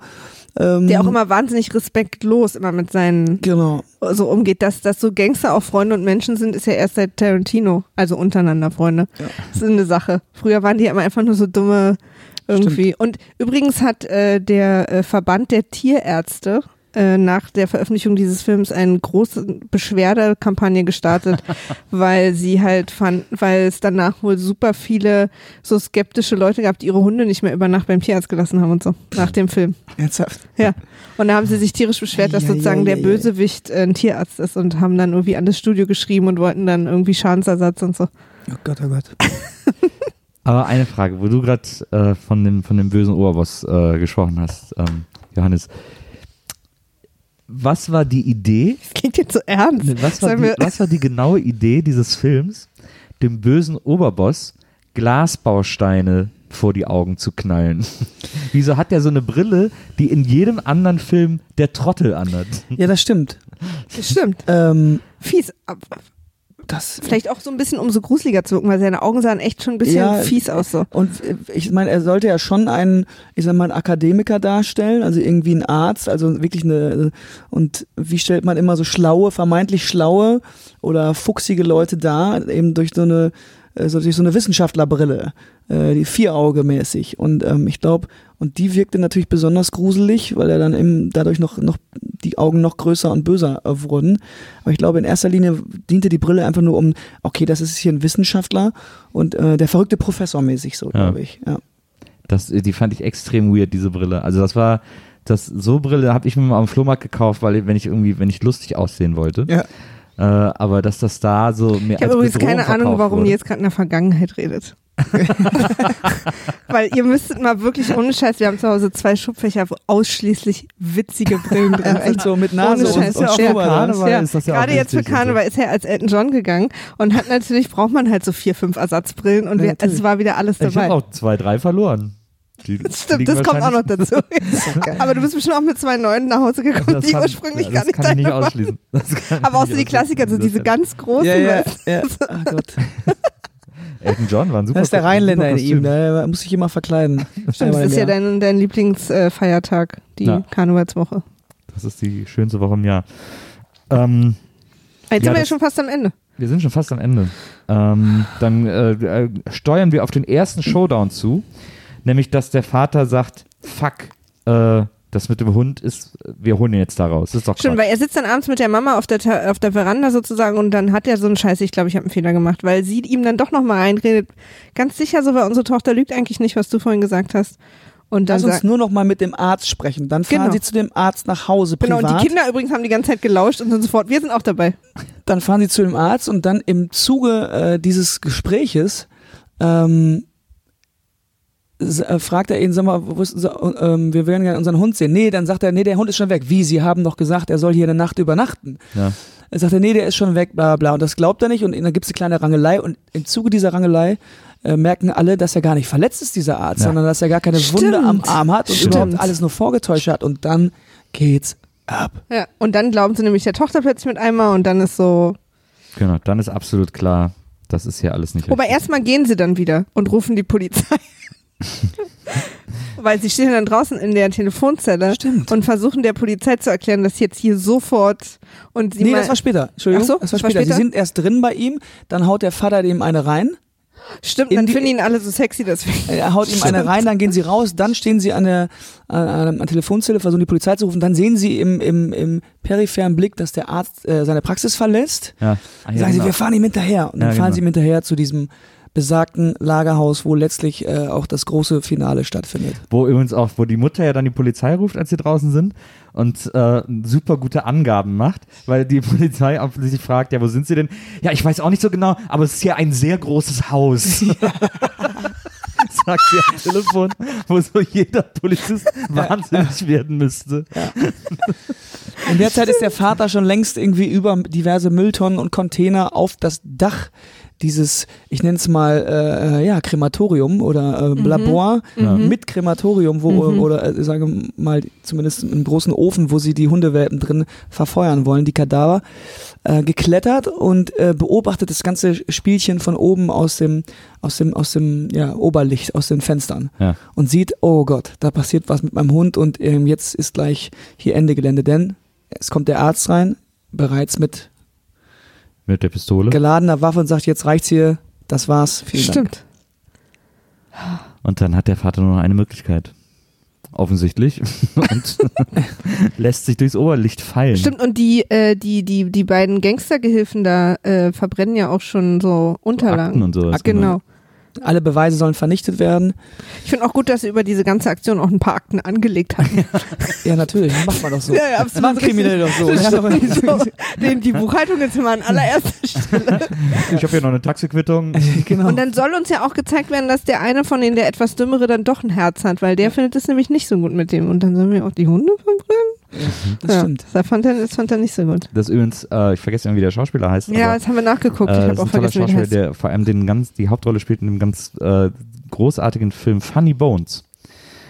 Ähm, der auch immer wahnsinnig respektlos immer mit seinen Genau. so umgeht, dass, dass so Gangster auch Freunde und Menschen sind, ist ja erst seit Tarantino, also untereinander Freunde. Ja. Das ist eine Sache. Früher waren die immer einfach nur so dumme irgendwie. Und übrigens hat äh, der äh, Verband der Tierärzte äh, nach der Veröffentlichung dieses Films eine große Beschwerdekampagne gestartet, weil sie halt fand, weil es danach wohl super viele so skeptische Leute gab, die ihre Hunde nicht mehr über Nacht beim Tierarzt gelassen haben und so, nach dem Film. Ernsthaft? Ja. Und da haben sie sich tierisch beschwert, dass sozusagen der. Bösewicht äh, ein Tierarzt ist und haben dann irgendwie an das Studio geschrieben und wollten dann irgendwie Schadensersatz und so. Oh Gott, oh Gott. Aber eine Frage, wo du gerade äh, von, dem, von dem bösen Oberboss äh, gesprochen hast, ähm, Johannes. Was war die Idee? Das klingt jetzt so ernst. Was war, die, was war die genaue Idee dieses Films, dem bösen Oberboss Glasbausteine vor die Augen zu knallen? Wieso hat der so eine Brille, die in jedem anderen Film der Trottel anhat? Ja, das stimmt. Das stimmt. Ähm, Fies. Das, Vielleicht auch so ein bisschen, um so gruseliger zu wirken, weil seine Augen sahen echt schon ein bisschen Ja, fies aus so. Und ich meine, er sollte ja schon einen, ich sag mal, einen Akademiker darstellen, also irgendwie ein Arzt, also wirklich eine, und wie stellt man immer so schlaue, vermeintlich schlaue oder fuchsige Leute dar, eben durch so eine, äh, so durch so eine Wissenschaftlerbrille, äh, die Vierauge-mäßig. Und ähm, ich glaube, und die wirkte natürlich besonders gruselig, weil er dann eben dadurch noch, noch die Augen noch größer und böser äh, wurden. Aber ich glaube, in erster Linie diente die Brille einfach nur um, okay, das ist hier ein Wissenschaftler und äh, der verrückte Professor mäßig so, Ja. glaube ich. Ja. Das, die fand ich extrem weird, diese Brille. Also das war, das so Brille habe ich mir mal am Flohmarkt gekauft, weil wenn ich irgendwie, wenn ich lustig aussehen wollte. Ja. Äh, aber dass das da so mehr Ich habe übrigens keine Ahnung, warum wurde. ihr jetzt gerade in der Vergangenheit redet. Weil ihr müsstet mal wirklich ohne Scheiß, wir haben zu Hause zwei Schubfächer, wo ausschließlich witzige Brillen drin Ja, sind. echt so mit Nase Ohne und, Scheiß, und ja, für oder? Karneval Ja, ist das ja auch gerade jetzt für und. Karneval ist er als Elton John gegangen und hat natürlich, braucht man halt so vier, fünf Ersatzbrillen und Ja, wir, es war wieder alles Ich dabei. habe auch zwei, drei verloren. Die Stimmt, liegen das kommt auch noch dazu. Aber du bist bestimmt auch mit zwei neuen nach Hause gekommen, Das die kann- ursprünglich ja, gar das nicht kann ich nicht waren. ausschließen. Das Aber auch ich so die Klassiker, so diese ganz großen. Ja, ja, ja. Ach Gott. Elton John war ein super Das ist der Rheinländer in ihm, der muss sich immer verkleiden. Stimmt, das ist ja dein, dein Lieblingsfeiertag, die Ja. Karnevalswoche. Das ist die schönste Woche im Jahr. Ähm, Jetzt Ja, sind wir ja schon fast am Ende. wir sind schon fast am Ende. Ähm, dann äh, äh, steuern wir auf den ersten Showdown zu, nämlich dass der Vater sagt, fuck, äh, das mit dem Hund ist, wir holen ihn jetzt da raus. Das ist doch Stimmt, Quatsch. weil er sitzt dann abends mit der Mama auf der, auf der Veranda sozusagen und dann hat er so einen Scheiß, ich glaube, ich habe einen Fehler gemacht, weil sie ihm dann doch nochmal einredet, ganz sicher so, weil unsere Tochter lügt eigentlich nicht, was du vorhin gesagt hast. Und dann Lass uns nur noch mal mit dem Arzt sprechen. Dann fahren Genau. sie zu dem Arzt nach Hause genau, privat. und die Kinder übrigens haben die ganze Zeit gelauscht und sind sofort, wir sind auch dabei. dann fahren sie zu dem Arzt und dann im Zuge äh, dieses Gespräches ähm, äh, fragt er ihn, sag mal, wo ist unser, ähm, wir würden gerne unseren Hund sehen. Nee, dann sagt er, nee, der Hund ist schon weg. Wie, Sie haben doch gesagt, er soll hier eine Nacht übernachten. Ja. Er sagt er, nee, der ist schon weg, bla bla. Und das glaubt er nicht und dann gibt es eine kleine Rangelei und im Zuge dieser Rangelei äh, merken alle, dass er gar nicht verletzt ist, dieser Arzt, Ja. sondern dass er gar keine Stimmt. Wunde am Arm hat und Stimmt. überhaupt alles nur vorgetäuscht hat. Und dann geht's ab. Ja, und dann glauben sie nämlich der Tochter plötzlich mit einmal und dann ist so, Genau, dann ist absolut klar, das ist hier alles nicht richtig. erstmal gehen sie dann wieder und rufen die Polizei. Weil sie stehen dann draußen in der Telefonzelle Stimmt. und versuchen der Polizei zu erklären, dass jetzt hier sofort und sie Nee, das war später. Entschuldigung, Ach so, das war das war später. Sie später? sind erst drin bei ihm, dann haut der Vater dem eine rein. Stimmt, dann die- finden ihn alle so sexy, deswegen. Er haut ihm eine rein, dann gehen sie raus, dann stehen sie an der, an, einer Telefonzelle, versuchen die Polizei zu rufen, dann sehen sie im, im, im peripheren Blick, dass der Arzt äh, seine Praxis verlässt. ja. Ah, ja, sagen genau. sie, wir fahren ihm hinterher. Und dann Ja, fahren genau. sie ihm hinterher zu diesem besagten Lagerhaus, wo letztlich äh, auch das große Finale stattfindet. Wo übrigens auch, wo die Mutter ja dann die Polizei ruft, als sie draußen sind und äh, super gute Angaben macht, weil die Polizei offensichtlich fragt, ja, wo sind sie denn? Ja, ich weiß auch nicht so genau, aber es ist hier ein sehr großes Haus. Sagt sie am Telefon, wo so jeder Polizist wahnsinnig werden müsste. In der Zeit ist der Vater schon längst irgendwie über diverse Mülltonnen und Container auf das Dach dieses, ich nenne es mal, äh, ja, Krematorium oder äh, Labor mit Krematorium, wo, oder äh, sage mal, zumindest im großen Ofen, wo sie die Hundewelpen drin verfeuern wollen, die Kadaver, äh, geklettert und äh, beobachtet das ganze Spielchen von oben aus dem, aus dem, aus dem, ja, Oberlicht, aus den Fenstern Ja. und sieht, oh Gott, da passiert was mit meinem Hund und ähm, jetzt ist gleich hier Ende Gelände, denn es kommt der Arzt rein, bereits mit Mit der Pistole. geladener Waffe und sagt, jetzt reicht's hier, das war's, vielen Dank. Stimmt. Und dann hat der Vater nur noch eine Möglichkeit. offensichtlich, und lässt sich durchs Oberlicht fallen. Stimmt, und die, äh, die, die, die beiden Gangstergehilfen da äh, verbrennen ja auch schon so Unterlagen. Akten und sowas, Ah, genau. Alle Beweise sollen vernichtet werden. Ich finde auch gut, dass sie über diese ganze Aktion auch ein paar Akten angelegt haben. Ja, natürlich, macht man doch so. Ja, ja, absolut Machen Kriminelle doch so. So den, die Buchhaltung ist immer an allererster Stelle. Ich habe hier noch eine Taxiquittung. genau. Und dann soll uns ja auch gezeigt werden, dass der eine von denen, der etwas dümmere, dann doch ein Herz hat, weil der findet es nämlich nicht so gut mit dem. Und dann sollen wir auch die Hunde verbrennen? Das ja, stimmt. Das fand, er, das fand er nicht so gut. Das ist übrigens, äh, ich vergesse immer, wie der Schauspieler heißt. Ja, aber, das haben wir nachgeguckt. äh, ich habe auch vergessen, wie der Schauspieler, heißt. der vor allem den ganz, die Hauptrolle spielt in dem ganz äh, großartigen Film Funny Bones.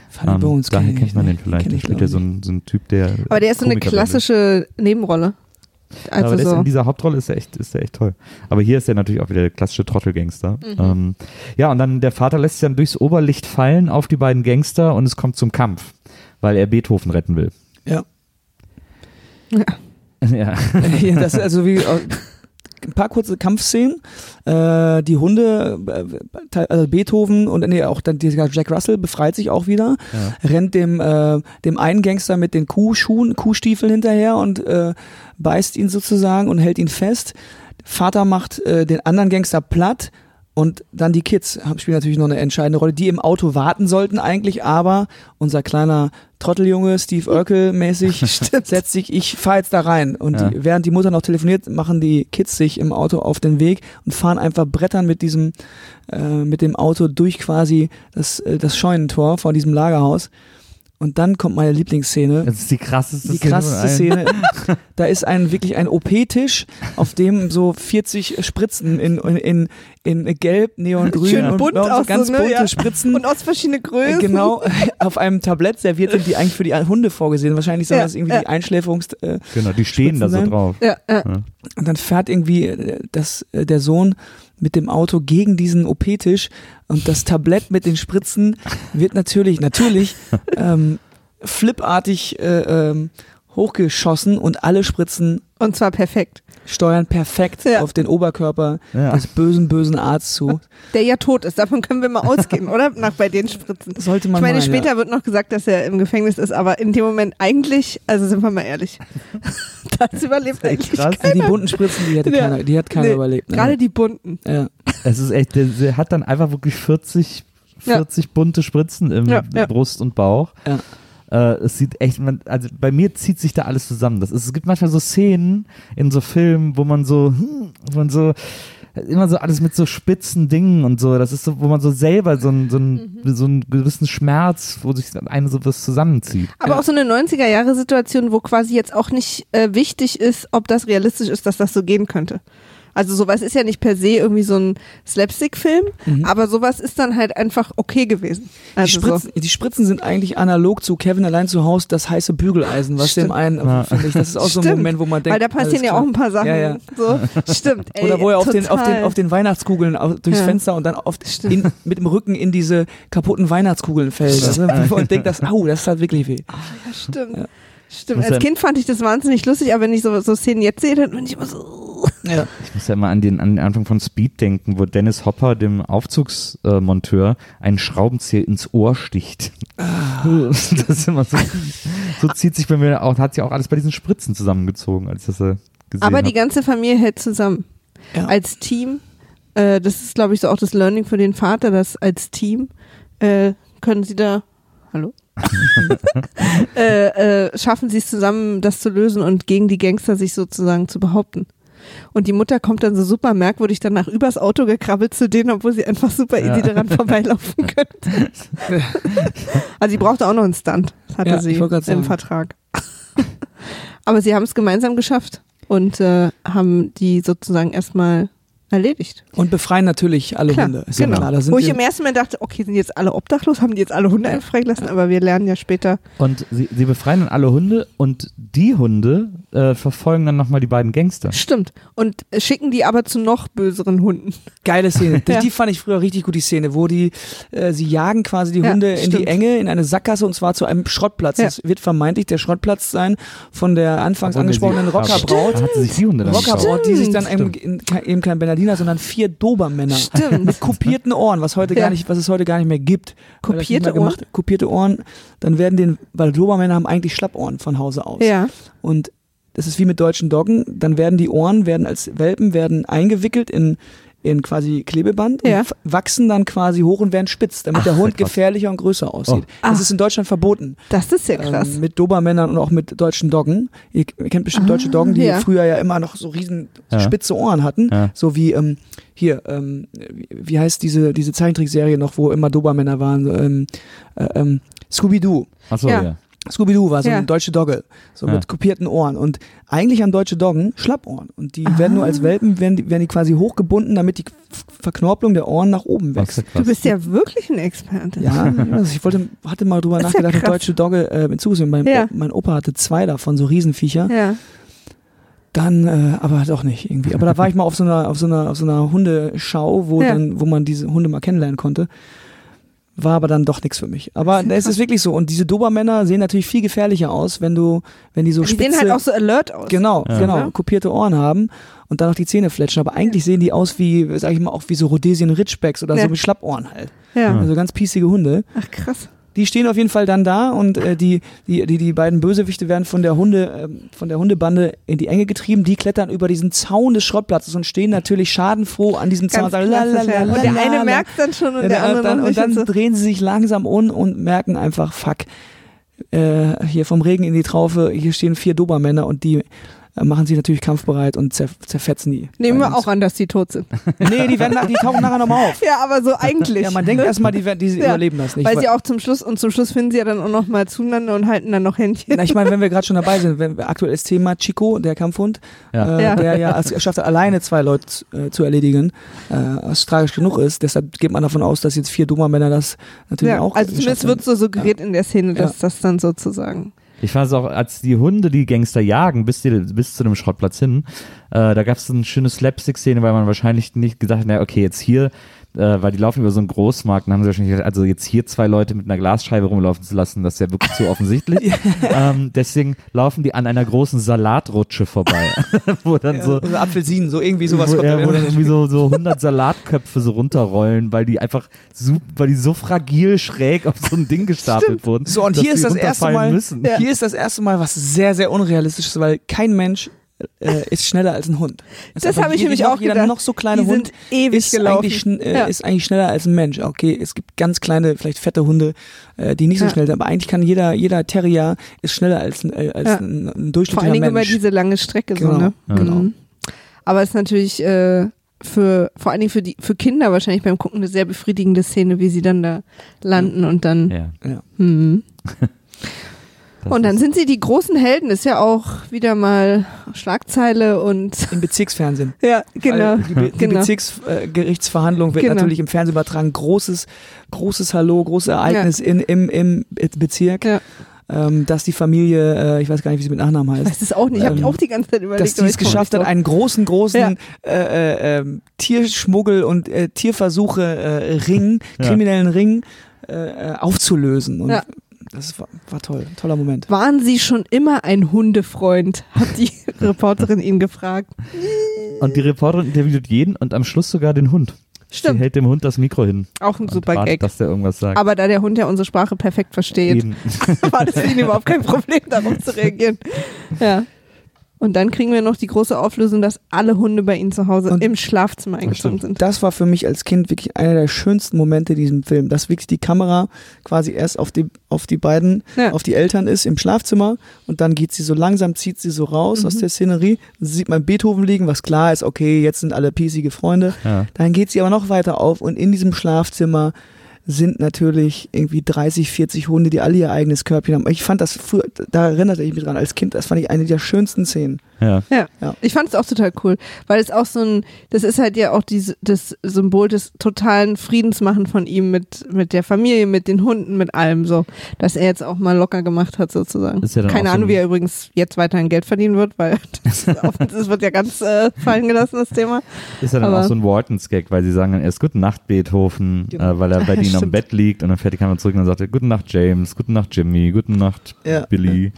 Funny Ähm, Bones, daher kennt man den nicht. vielleicht. Ich, spielt ja so ein, so ein Typ, der. Aber der ist so eine klassische Nebenrolle. aber Also ist so. in dieser Hauptrolle ist er echt, ist er echt toll. Aber hier ist er natürlich auch wieder der klassische Trottelgangster. Mhm. Ähm, ja, und dann der Vater lässt sich dann durchs Oberlicht fallen auf die beiden Gangster und es kommt zum Kampf, weil er Beethoven retten will. Ja. Ja. ja, das ist also wie äh, ein paar kurze Kampfszenen. Äh, die Hunde, äh, also Beethoven und nee, auch dann dieser Jack Russell befreit sich auch wieder, Ja. rennt dem, äh, dem einen Gangster mit den Kuhschuhen, Kuhstiefeln hinterher und äh, beißt ihn sozusagen und hält ihn fest. Vater macht äh, den anderen Gangster platt und dann die Kids haben, spielen natürlich noch eine entscheidende Rolle, die im Auto warten sollten eigentlich, aber unser kleiner Trotteljunge, Steve Urkel mäßig, setzt sich, ich fahr jetzt da rein. Und Ja. die, während die Mutter noch telefoniert, machen die Kids sich im Auto auf den Weg und fahren einfach brettern mit diesem, äh, mit dem Auto durch quasi das, äh, das Scheunentor vor diesem Lagerhaus. Und dann kommt meine Lieblingsszene. Das ist die krasseste Die Szene krasseste von allen. Szene. Da ist ein wirklich ein OP-Tisch, auf dem so 40 Spritzen in, in, in, in gelb, neongrün Schön und bunt blau, so auch so, ganz ne? bunte Ja. Spritzen. Und aus verschiedenen Größen. Genau, auf einem Tablett serviert sind, die eigentlich für die Hunde vorgesehen. Wahrscheinlich sollen Ja, das irgendwie ja. die Einschläferungs... Äh, Genau, die stehen da so Spritzen sein. drauf. Ja, ja. und dann fährt irgendwie äh, das, äh, der Sohn mit dem Auto gegen diesen OP-Tisch und das Tablett mit den Spritzen wird natürlich, natürlich ähm, flipartig äh, ähm, hochgeschossen und alle Spritzen Und zwar perfekt. Steuern perfekt Ja. auf den Oberkörper Ja. des bösen, bösen Arztes zu. Der ja tot ist. Davon können wir mal ausgehen, oder? Nach bei den Spritzen. Sollte man Ich meine, meinen, später ja. wird noch gesagt, dass er im Gefängnis ist, aber in dem Moment eigentlich, also sind wir mal ehrlich, das überlebt echt eigentlich krass. keiner. Die bunten Spritzen, die, hätte Ja. keiner, die hat keiner Nee, überlebt. ne? Gerade die bunten. ja. Es ist echt, der, der hat dann einfach wirklich 40, Ja. 40 bunte Spritzen im Ja, ja. Brust und Bauch. Ja. Äh, es sieht echt, man, also bei mir zieht sich da alles zusammen. Das ist, es gibt manchmal so Szenen in so Filmen, wo man so, hm, wo man so, immer so alles mit so spitzen Dingen und so. Das ist so, wo man so selber so, ein, so, ein, Mhm. so einen gewissen Schmerz, wo sich einem so was zusammenzieht. Aber Ja. auch so eine 90er-Jahre-Situation, wo quasi jetzt auch nicht äh, wichtig ist, ob das realistisch ist, dass das so gehen könnte. Also sowas ist ja nicht per se irgendwie so ein Slapstick-Film, Mhm. aber sowas ist dann halt einfach okay gewesen. Die, Also so. Spritzen, die Spritzen sind eigentlich analog zu Kevin allein zu Hause, das heiße Bügeleisen, was Stimmt. dem einen, Ja. finde ich, das ist auch so ein Stimmt. Moment, wo man denkt, Weil da passieren ja auch ein paar Sachen. Ja, ja. So. Stimmt. Ey, Oder wo er auf den, auf, den, auf den Weihnachtskugeln au- durchs Ja. Fenster und dann auf, Stimmt. in, mit dem Rücken in diese kaputten Weihnachtskugeln fällt. Also, und denkt, das, au, das tat wirklich weh. Ja, stimmt. Stimmt. Als ja- Kind fand ich das wahnsinnig lustig, aber wenn ich so, so Szenen jetzt sehe, dann bin ich immer so. Ja. Ich muss ja immer an den, an den Anfang von Speed denken, wo Dennis Hopper dem Aufzugsmonteur einen Schraubenzieher ins Ohr sticht. Das ist immer so, so zieht sich bei mir auch, hat sich auch alles bei diesen Spritzen zusammengezogen, als ich das äh, gesehen Aber die habe. ganze Familie hält zusammen. Ja. Als Team. Äh, das ist, glaube ich, so auch das Learning für den Vater, dass als Team äh, können sie da. Hallo? äh, äh, schaffen sie es zusammen, das zu lösen und gegen die Gangster sich sozusagen zu behaupten. Und die Mutter kommt dann so super merkwürdig danach übers Auto gekrabbelt zu denen, obwohl sie einfach super Ja. easy daran vorbeilaufen könnte. also sie brauchte auch noch einen Stunt, hatte Ja, sie im sagen. Vertrag. Aber sie haben es gemeinsam geschafft und äh, haben die sozusagen erstmal erledigt. Und befreien natürlich alle Klar, Hunde. Ist ja genau. klar, da sind Wo ich im ersten Mal dachte, okay, sind jetzt alle obdachlos, haben die jetzt alle Hunde einfach freigelassen, aber wir lernen ja später. Und sie, sie befreien dann alle Hunde und die Hunde äh, verfolgen dann nochmal die beiden Gangster. Stimmt. Und schicken die aber zu noch böseren Hunden. Geile Szene. Die, Ja. die fand ich früher richtig gut, die Szene, wo die, äh, sie jagen quasi die Ja, Hunde in die. Enge, in eine Sackgasse und zwar zu einem Schrottplatz. Ja. Das wird vermeintlich der Schrottplatz sein von der anfangs angesprochenen Rockerbraut. Rockerbraut, die sich dann eben, eben kein Bernardiner, sondern vier Dobermänner Stimmt. mit kopierten Ohren, was heute Ja. gar nicht, was es heute gar nicht mehr gibt. Kopierte mehr gemacht- Kopierte Ohren, dann werden den, weil Dobermänner haben eigentlich Schlappohren von Hause aus. Ja. Und das ist wie mit deutschen Doggen, dann werden die Ohren, werden als Welpen, werden eingewickelt in, in quasi Klebeband Ja. und wachsen dann quasi hoch und werden spitz, damit der Hund gefährlicher und größer aussieht. Oh. Das Ah. ist in Deutschland verboten. Das ist ja krass. Ähm, mit Dobermännern und auch mit deutschen Doggen. Ihr, ihr kennt bestimmt deutsche Doggen, die ja. früher ja immer noch so riesen Ja. spitze Ohren hatten. Ja. So wie, ähm, hier, ähm, wie, wie heißt diese, diese Zeichentrickserie noch, wo immer Dobermänner waren? Ähm, äh, ähm, Scooby-Doo. Achso, Ja. ja. Scooby-Doo war so Ja. ein deutsche Dogge, so Ja. mit kopierten Ohren. Und eigentlich haben deutsche Doggen Schlappohren. Und die werden nur als Welpen, werden die, werden die quasi hochgebunden, damit die Verknorpelung der Ohren nach oben wächst. ja Du bist ja wirklich ein Experte. Ja, also ich wollte, hatte mal drüber Das ja nachgedacht, eine krass. deutsche Dogge äh, mit Zusehen. Mein, Ja. Mein Opa hatte zwei davon, so Riesenviecher. Ja. Dann, äh, aber doch nicht irgendwie. Aber da war ich mal auf so einer, auf so einer, auf so einer Hundeschau, wo Ja. dann, wo man diese Hunde mal kennenlernen konnte. War aber dann doch nichts für mich. Aber es ist wirklich so. Und diese Dobermänner sehen natürlich viel gefährlicher aus, wenn du, wenn die so Die spitze, sehen halt auch so alert aus. genau, Ja. genau, Ja. kopierte Ohren haben und dann noch die Zähne fletschen. Aber eigentlich sehen die aus wie, sag ich mal, auch wie so Rhodesian Ridgebacks oder Ja. so mit Schlappohren halt. Ja. Also ganz piesige Hunde. Ach krass. Die stehen auf jeden Fall dann da und äh, die, die, die, die beiden Bösewichte werden von der Hunde, ähm, von der Hundebande in die Enge getrieben. Die klettern über diesen Zaun des Schrottplatzes und stehen natürlich schadenfroh an diesem Zaun. Ganz la, klassisch, ja. Und der eine merkt dann schon und Ja, der andere dann, und dann so. drehen sie sich langsam um und merken einfach, fuck, äh, hier vom Regen in die Traufe, hier stehen vier Dobermänner und die äh, machen sich natürlich kampfbereit und zer zerfetzen die. Nehmen wir auch an, dass die tot sind. Nee, die, werden, nach- die tauchen nachher nochmal auf. Ja, aber so eigentlich. Ja, man denkt erstmal, die, werden- die Ja, überleben das nicht. Weil weil- sie auch zum Schluss, und zum Schluss finden sie ja dann auch noch mal zueinander und halten dann noch Händchen. Na, ich meine, wenn wir gerade schon dabei sind, wenn, aktuelles Thema Chico, der Kampfhund, Ja. Äh, Ja. der ja es schafft, alleine zwei Leute zu- äh, zu erledigen, äh, was tragisch genug ist. Deshalb geht man davon aus, dass jetzt vier Dobermänner das natürlich Ja, auch also zumindest wird so suggeriert in der Szene, dass Ja. das dann sozusagen. Ich fand es auch, als die Hunde die Gangster jagen, bis, die, bis zu dem Schrottplatz hin, äh, da gab es eine schöne Slapstick-Szene, weil man wahrscheinlich nicht gedacht hat, na okay, jetzt hier, äh, weil die laufen über so einen Großmarkt, dann haben sie wahrscheinlich gedacht, also jetzt hier zwei Leute mit einer Glasscheibe rumlaufen zu lassen, das ist ja wirklich zu offensichtlich. ähm, deswegen laufen die an einer großen Salatrutsche vorbei, wo dann Ja, so oder Apfelsinen, so irgendwie sowas wo, kommt ja, wo dann irgendwie so, so 100 Salatköpfe so runterrollen, weil die einfach so, weil die so fragil schräg auf so ein Ding gestapelt wurden. So, und hier ist das erste Mal, Müssen. hier ist das erste Mal was sehr, sehr unrealistisch ist, weil kein Mensch äh, ist schneller als ein Hund. Das einfach habe ich nämlich auch Jeder gedacht. noch so kleine die Hund sind ewig ist gelaufen. eigentlich, schn äh, Ja. ist eigentlich schneller als ein Mensch. Okay, es gibt ganz kleine, vielleicht fette Hunde, äh, die nicht so Ja. schnell sind, aber eigentlich kann jeder, jeder Terrier ist schneller als, ein- äh, als Ja. ein, ein Vor durchschnittlicher allen Dingen über diese lange Strecke so, Genau, ne? genau. Mhm. Aber es ist natürlich äh, für vor allen Dingen für die für Kinder wahrscheinlich beim Gucken eine sehr befriedigende Szene, wie sie dann da landen und dann. Ja, ja. Mhm. das Und dann sind sie die großen Helden, ist ja auch wieder mal Schlagzeile und Im Bezirksfernsehen. ja, genau. Weil Die, Be die Genau. Bezirksgerichtsverhandlung wird Genau. natürlich im Fernsehen übertragen. Großes, großes Hallo, großes Ereignis in, im, im Bezirk. Ja. Ähm, dass die Familie, äh, ich weiß gar nicht, wie sie mit Nachnamen heißt, weiß es auch nicht. Ich habe Ähm, auch die ganze Zeit überlegt. dass die es ich geschafft hat, einen großen, großen Ja. äh, äh, ähm, Tierschmuggel und äh, Tierversuche äh, Ring, Ja. kriminellen Ring äh, äh, aufzulösen. Und Ja. Das war, war toll, toller Moment. Waren Sie schon immer ein Hundefreund? Hat die Reporterin ihn gefragt. Und die Reporterin interviewt jeden und am Schluss sogar den Hund. Sie Stimmt, hält dem Hund das Mikro hin. auch ein super wartet, Gag. dass der irgendwas sagt. Aber da der Hund ja unsere Sprache perfekt versteht, Eben. war das für ihn überhaupt kein Problem, darauf zu reagieren. Ja. Und dann kriegen wir noch die große Auflösung, dass alle Hunde bei ihnen zu Hause Und- im Schlafzimmer eingezogen sind. Das war für mich als Kind wirklich einer der schönsten Momente in diesem Film, dass wirklich die Kamera quasi erst auf die, auf die beiden, Ja. auf die Eltern ist im Schlafzimmer und dann geht sie so langsam, zieht sie so raus aus der Szenerie, sieht man Beethoven liegen, was klar ist, okay, jetzt sind alle piesige Freunde. Ja. Dann geht sie aber noch weiter auf und in diesem Schlafzimmer sind natürlich irgendwie 30, 40 Hunde, die alle ihr eigenes Körbchen haben. Ich fand das früher, da erinnerte ich mich dran als Kind, das fand ich eine der schönsten Szenen. Ja. Ja. Ja. ich fand es auch total cool, weil es auch so ein, das ist halt ja auch diese, das Symbol des totalen Friedensmachen von ihm mit, mit der Familie, mit den Hunden, mit allem so, dass er jetzt auch mal locker gemacht hat sozusagen. Ja Keine so Ahnung, ein- wie er übrigens jetzt weiterhin Geld verdienen wird, weil das, das wird ja ganz äh, fallen gelassen, das Thema. Ist ja dann Aber- auch so ein Waltons-Gag, weil sie sagen dann erst Guten Nacht, Beethoven, Genau. äh, weil er bei denen am. Bett liegt und dann fährt die Kamera zurück und dann sagt er Guten Nacht, James, Guten Nacht, Jimmy, Guten Nacht, Ja. Billy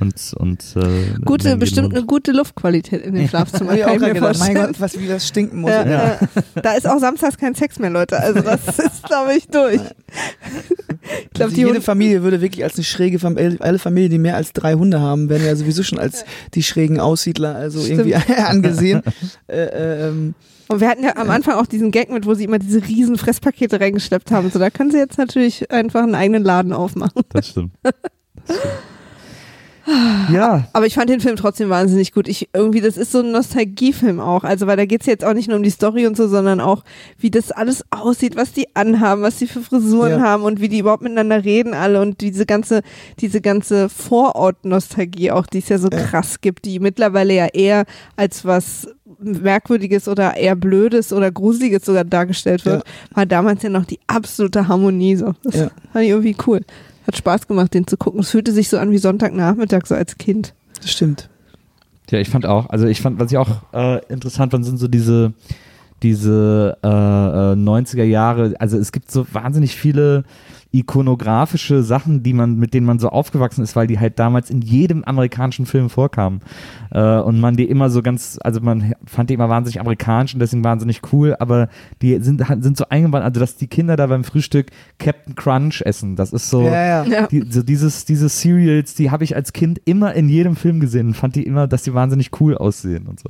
und, und äh, Gute, bestimmt eine gute Luftqualität in dem Schlafzimmer, Hab ich auch mir gedacht, mein vorstellen. Gott, was, wie das stinken muss. Ja, Ja. ja. Da ist auch samstags kein Sex mehr, Leute. Also das ist, glaube ich, durch. Ich glaube, Also die jede Familie würde wirklich als eine schräge Familie, alle Familien, die mehr als drei Hunde haben, werden ja sowieso schon als die schrägen Aussiedler also Stimmt. irgendwie angesehen. äh, äh, ähm, und wir hatten ja am Anfang auch diesen Gag mit, wo sie immer diese riesen Fresspakete reingeschleppt haben. So, da können sie jetzt natürlich einfach einen eigenen Laden aufmachen. Das stimmt. Das stimmt. Ja, Aber ich fand den Film trotzdem wahnsinnig gut. Ich irgendwie, das ist so ein Nostalgiefilm auch. Also, weil da geht's jetzt auch nicht nur um die Story und so, sondern auch, wie das alles aussieht, was die anhaben, was die für Frisuren Ja. haben und wie die überhaupt miteinander reden alle und diese ganze, diese ganze Vorort-Nostalgie auch, die es ja so Ja. krass gibt, die mittlerweile ja eher als was Merkwürdiges oder eher Blödes oder Gruseliges sogar dargestellt wird, war damals ja noch die absolute Harmonie so. Das Ja. fand ich irgendwie cool. Hat Spaß gemacht, den zu gucken. Es fühlte sich so an wie Sonntagnachmittag, so als Kind. das stimmt. Ja, ich fand auch, also ich fand, was ich auch äh, interessant fand, sind so diese, diese äh, äh, 90er Jahre, also es gibt so wahnsinnig viele ikonografische Sachen, die man, mit denen man so aufgewachsen ist, weil die halt damals in jedem amerikanischen Film vorkamen. Äh, und man die immer so ganz, also man fand die immer wahnsinnig amerikanisch und deswegen wahnsinnig cool, aber die sind, sind so eingebaut, also dass die Kinder da beim Frühstück Captain Crunch essen, das ist so, Ja, ja. Ja. die, so dieses, diese Cereals, die habe ich als Kind immer in jedem Film gesehen und fand die immer, dass die wahnsinnig cool aussehen und so.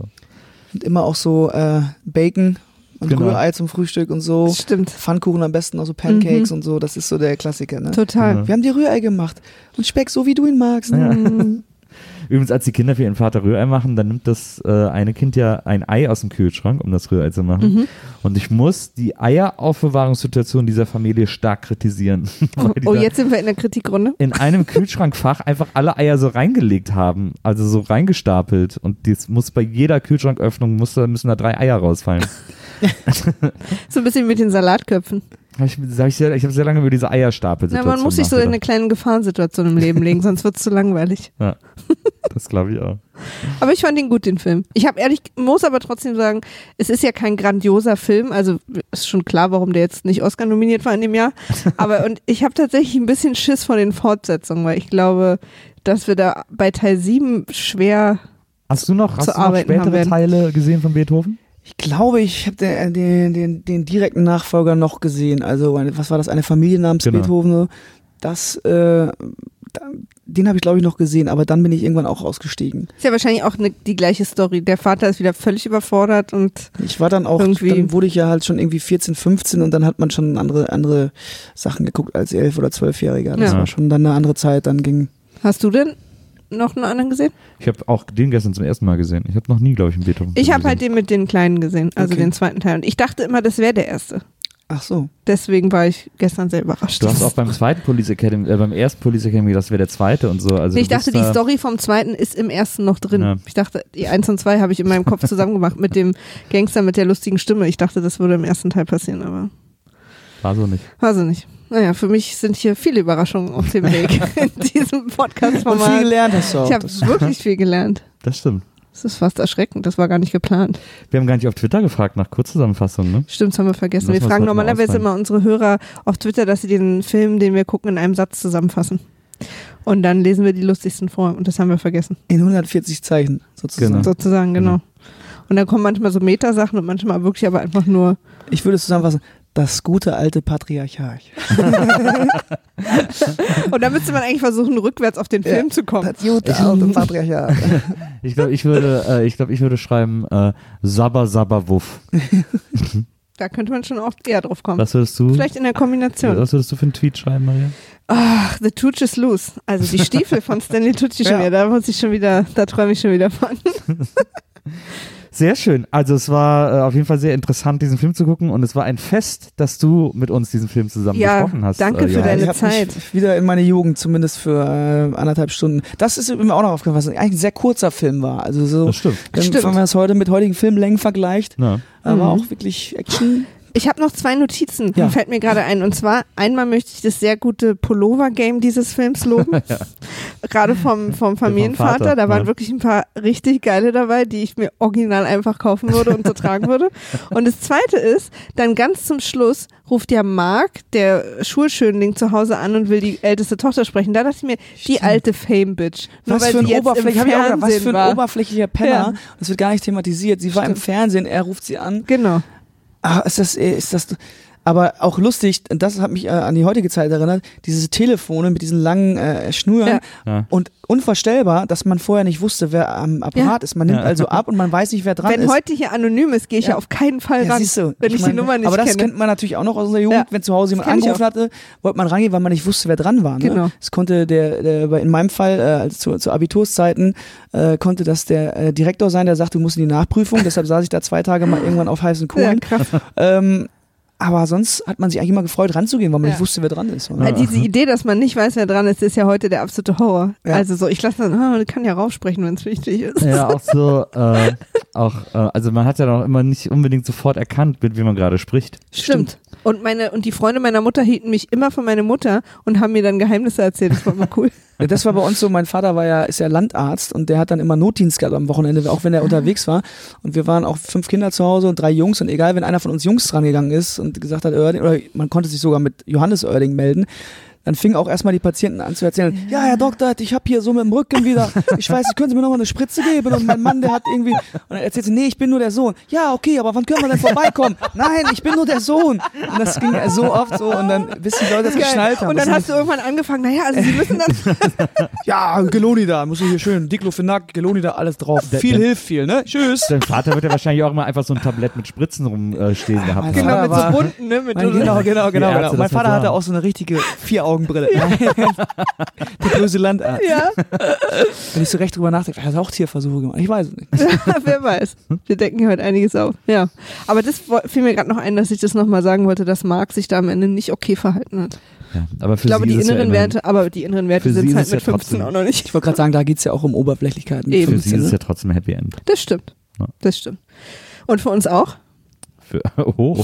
Und immer auch so äh, Bacon und Genau. Rührei zum Frühstück und so. Stimmt. Pfannkuchen am besten, auch so Pancakes und so. Das ist so der Klassiker, ne? Total. Ja. Wir haben dir Rührei gemacht. Und Speck, so wie du ihn magst. Ja. Mhm. Übrigens, als die Kinder für ihren Vater Rührei machen, dann nimmt das äh, eine Kind ja ein Ei aus dem Kühlschrank, um das Rührei zu machen. Mhm. Und ich muss die Eieraufbewahrungssituation dieser Familie stark kritisieren. Oh, oh, jetzt sind wir in der Kritikrunde. in einem Kühlschrankfach einfach alle Eier so reingelegt haben, also so reingestapelt. Und das muss bei jeder Kühlschranköffnung muss, müssen da drei Eier rausfallen. So ein bisschen mit den Salatköpfen. Hab ich hab ich, sehr- ich habe sehr lange über diese Eierstapelsituation man muss sich so in eine kleine Gefahrensituation im Leben legen, sonst wird's zu langweilig. Das glaube ich auch. Aber ich fand ihn gut, den Film. Ich habe ehrlich, muss aber trotzdem sagen, es ist ja kein grandioser Film. Also ist schon klar, warum der jetzt nicht Oscar nominiert war in dem Jahr. Aber und ich habe tatsächlich ein bisschen Schiss vor den Fortsetzungen, weil ich glaube, dass wir da bei Teil 7 schwer. Hast du noch, hast du noch spätere. Teile gesehen von Beethoven? Ich glaube, ich habe den, den, den, den direkten Nachfolger noch gesehen. Also, was war das? Eine Familie namens Genau. Beethoven. so. Das, äh, den habe ich, glaube ich, noch gesehen, aber dann bin ich irgendwann auch ausgestiegen. Ist ja wahrscheinlich auch ne, die gleiche Story. Der Vater ist wieder völlig überfordert und Ich war dann auch, Irgendwie- dann wurde ich ja halt schon irgendwie 14, 15 und dann hat man schon andere, andere Sachen geguckt als 11- oder 12-Jähriger. Das Ja. war schon dann eine andere Zeit, dann ging. hast du denn noch einen anderen gesehen? Ich habe auch den gestern zum ersten Mal gesehen. Ich habe noch nie, glaube ich, einen Beethoven. Ich habe halt den mit den Kleinen gesehen, also Okay. den zweiten Teil. Und ich dachte immer, das wäre der erste. Ach so. Deswegen war ich gestern sehr überrascht. Du hast auch beim zweiten Police Academy, äh, beim ersten Police Academy gedacht, das wäre der zweite und so. Also Nee, ich dachte, die da- Story vom zweiten ist im ersten noch drin. Ja. Ich dachte, die eins und zwei habe ich in meinem Kopf zusammen gemacht mit dem Gangster mit der lustigen Stimme. Ich dachte, das würde im ersten Teil passieren, aber War so nicht. weiß ich nicht. Naja, für mich sind hier viele Überraschungen auf dem Weg in diesem Und viel Podcast-Format. gelernt hast du auch. Ich habe wirklich viel gelernt. Das stimmt. Das ist fast erschreckend. Das war gar nicht geplant. Wir haben gar nicht auf Twitter gefragt nach Kurzzusammenfassung, ne? Stimmt, das haben wir vergessen. Lass Wir fragen normalerweise immer unsere Hörer auf Twitter, dass sie den Film, den wir gucken, in einem Satz zusammenfassen. Und dann lesen wir die lustigsten vor. Und das haben wir vergessen. In 140 Zeichen sozusagen. Genau. Sozusagen, genau. Und dann kommen manchmal so Metasachen und manchmal wirklich aber einfach nur. Ich würde es zusammenfassen. Das gute alte Patriarchat. Und dann müsste man eigentlich versuchen, rückwärts auf den Ja. Film zu kommen. Das gute alte Patriarchat. Ich glaube, ich würde, äh, ich glaube, ich würde schreiben äh, Sabba Sabba Wuff. Da könnte man schon auch eher drauf kommen. Was würdest du? Vielleicht in der Kombination. Was würdest du für einen Tweet schreiben, Maria? Ach, The Tooch is loose. Also die Stiefel von Stanley Tucci schon Ja. wieder. Da muss ich schon wieder, da träume ich schon wieder von. Sehr schön. Also es war äh, auf jeden Fall sehr interessant, diesen Film zu gucken und es war ein Fest, dass du mit uns diesen Film zusammen Ja, besprochen hast. danke äh, für Johannes. deine ich Zeit. Mich wieder in meine Jugend, zumindest für äh, anderthalb Stunden. Das ist mir auch noch aufgefallen, was eigentlich ein sehr kurzer Film war. Also so, Das stimmt. wenn, Stimmt. wenn man das heute mit heutigen Filmlängen vergleicht, Ja. aber Mhm. auch wirklich Action. Ich habe noch zwei Notizen, Ja. fällt mir gerade ein. Und zwar, einmal möchte ich das sehr gute Pullover-Game dieses Films loben. Gerade vom, vom Familienvater. Vater, da waren ja. wirklich ein paar richtig geile dabei, die ich mir original einfach kaufen würde und so tragen würde. Und das zweite ist, dann ganz zum Schluss ruft ja Mark, der Schulschönling, zu Hause an und will die älteste Tochter sprechen. Da dachte ich mir, die alte Fame-Bitch. Was weil für, ein Oberfläch, gedacht, was für ein oberflächlicher Penner. Ja. Das wird gar nicht thematisiert. Sie war im. Fernsehen, er ruft sie an. Genau. Ah, ist das, äh, ist das, aber auch lustig, das hat mich äh, an die heutige Zeit erinnert, diese Telefone mit diesen langen äh, Schnüren Ja. Ja. und unvorstellbar, dass man vorher nicht wusste, wer am Apparat ist. Man nimmt Ja. also ab und man weiß nicht, wer dran Wenn ist. heute hier anonym ist, gehe ich ja. Ja. auf keinen Fall Ja, ran, siehst du, wenn ich, mein, die Nummer nicht Aber das kenne. kennt man natürlich auch noch aus unserer Jugend, Ja. wenn zu Hause jemand Das ich angerufen hatte, wollte man rangehen, weil man nicht wusste, wer dran war. Ne? Genau. Das konnte der, der bei- in meinem Fall, äh, also zu, zu Abiturszeiten, äh, konnte das der äh, Direktor sein, der sagt, du musst in die Nachprüfung, deshalb saß ich da zwei Tage mal irgendwann auf heißen ja, Kohlen. krass. ähm, aber sonst hat man sich eigentlich immer gefreut, ranzugehen, weil man Ja. nicht wusste, wer dran ist. Weil diese Idee, dass man nicht weiß, wer dran ist, ist ja heute der absolute Horror. Ja. Also so, ich lasse dann, ah, kann ja raufsprechen, wenn es wichtig ist. Ja, auch so, äh, auch, äh, also man hat ja noch immer nicht unbedingt sofort erkannt, mit wem man gerade spricht. Stimmt. Und meine und die Freunde meiner Mutter hielten mich immer für meine Mutter und haben mir dann Geheimnisse erzählt. Das war immer cool. Ja, das war bei uns so, mein Vater war ja, ist ja Landarzt und der hat dann immer Notdienst gehabt am Wochenende, auch wenn er unterwegs war. Und wir waren auch fünf Kinder zu Hause und drei Jungs und egal, wenn einer von uns Jungs dran gegangen ist und gesagt hat, Oerding, oder man konnte sich sogar mit Johannes Oerding melden, dann fingen auch erstmal die Patienten an zu erzählen, ja, Herr Doktor, ich habe hier so mit dem Rücken wieder, ich weiß, können Sie mir nochmal eine Spritze geben? Und mein Mann, der hat irgendwie, und dann erzählt sie, nee, ich bin nur der Sohn. Ja, okay, aber wann können wir denn vorbeikommen? Nein, ich bin nur der Sohn. Und das ging so oft so und dann, bis die Leute das geschnallt haben. Und dann hast du irgendwann angefangen, naja, also sie müssen dann. ja, Geloni da, muss ich hier schön, Diclofenac, Geloni da, alles drauf. Der- viel der- hilft viel, ne? Tschüss. Dein Vater wird ja wahrscheinlich auch immer einfach so ein Tablett mit Spritzen rumstehen äh, gehabt mein haben. genau, mit so bunten, ne? Mit Mein, genau, genau, genau. Genau. Mein Vater hatte auch so eine richtige Vier-Augen-Brille. Der böse Landarzt. Ja, Wenn ich so recht drüber nachdenke, er hat auch Tierversuche gemacht. Ich weiß es nicht. wer weiß. Wir decken hier heute einiges auf. Ja. Aber das fiel mir gerade noch ein, dass ich das nochmal sagen wollte, dass Marc sich da am Ende nicht okay verhalten hat. Ja, aber für Ich glaube, sie die ja inneren immerhin- Werte, aber die inneren Werte sind halt mit ja 15 trotzdem- auch noch nicht. Ich wollte gerade sagen, da geht es ja auch um Oberflächlichkeit. mit Eben. Für sie 15, ist es ne? ja trotzdem ein Happy End. Das stimmt. Ja. Das stimmt. Und für uns auch? Für, oh,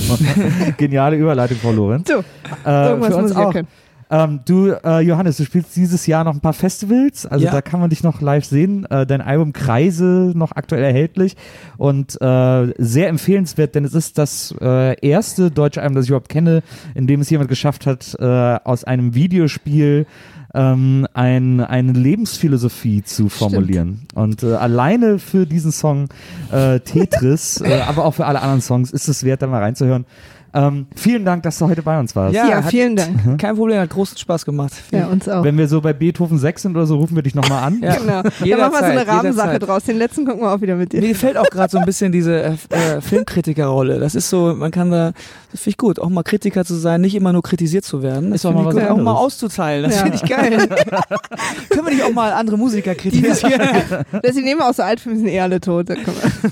geniale Überleitung, Frau Lorenz. So, Äh, irgendwas für uns muss ich ja auch. können. Ähm, du, äh, Johannes, du spielst dieses Jahr noch ein paar Festivals, also Ja. da kann man dich noch live sehen. Äh, dein Album Kreise noch aktuell erhältlich und äh, sehr empfehlenswert, denn es ist das äh, erste deutsche Album, das ich überhaupt kenne, in dem es jemand geschafft hat, äh, aus einem Videospiel ähm, ein, eine Lebensphilosophie zu formulieren. Und äh, alleine für diesen Song äh, Tetris, äh, aber auch für alle anderen Songs ist es wert, da mal reinzuhören. Ähm, vielen Dank, dass du heute bei uns warst. Ja, Ja, hat- vielen Dank. Kein Problem, hat großen Spaß gemacht. Ja, uns auch. Wenn wir so bei Beethoven 6 sind oder so, rufen wir dich nochmal an. Ja. Genau. Dann machen wir so eine jederzeit. draus. Den letzten gucken wir auch wieder mit dir. Mir gefällt auch gerade so ein bisschen diese äh, äh, Filmkritikerrolle. Das ist so, man kann da, das finde ich gut, auch mal Kritiker zu sein, nicht immer nur kritisiert zu werden. Ist Das auch mal was gut, Auch mal auszuteilen, das Ja. finde ich geil. Können wir nicht auch mal andere Musiker kritisieren? Deswegen nehmen wir auch so Altfilme, sind eh alle tot. Wir-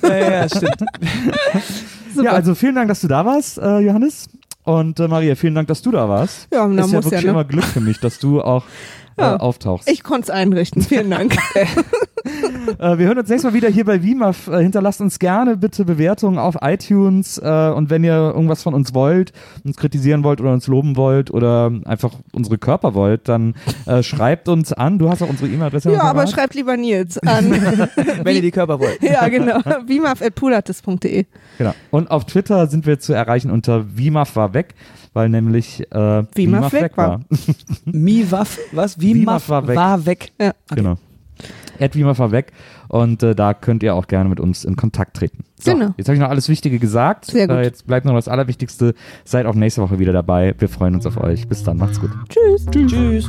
ja, ja, stimmt. Ja, also vielen Dank, dass du da warst, äh, Johannes. Und äh, Maria, vielen Dank, dass du da warst. Ja, na, ist ja wirklich ja, ne? immer Glück für mich, dass du auch äh, Ja. auftauchst. Ich konnte es einrichten. Vielen Dank. Äh, wir hören uns nächstes Mal wieder hier bei WIMAF. Äh, hinterlasst uns gerne bitte Bewertungen auf iTunes. Äh, und wenn ihr irgendwas von uns wollt, uns kritisieren wollt oder uns loben wollt oder einfach unsere Körper wollt, dann äh, schreibt uns an. Du hast auch unsere E-Mail-Adresse. ja, aber schreibt lieber Nils an. Wenn ihr die Körper wollt. ja, genau. wimaf.pulatis.de. Genau. Und auf Twitter sind wir zu erreichen unter WIMAF war weg, weil nämlich äh, WIMAF weg war. Mi Waff, was? Wie Wimaf Maff war weg. War weg. Ja. Genau. Ed WIMAF war weg. Und äh, da könnt ihr auch gerne mit uns in Kontakt treten. So, Genau. Jetzt habe ich noch alles Wichtige gesagt. Sehr gut. Äh, jetzt bleibt noch das Allerwichtigste. Seid auch nächste Woche wieder dabei. Wir freuen uns auf euch. Bis dann. Macht's gut. Tschüss. Tschüss.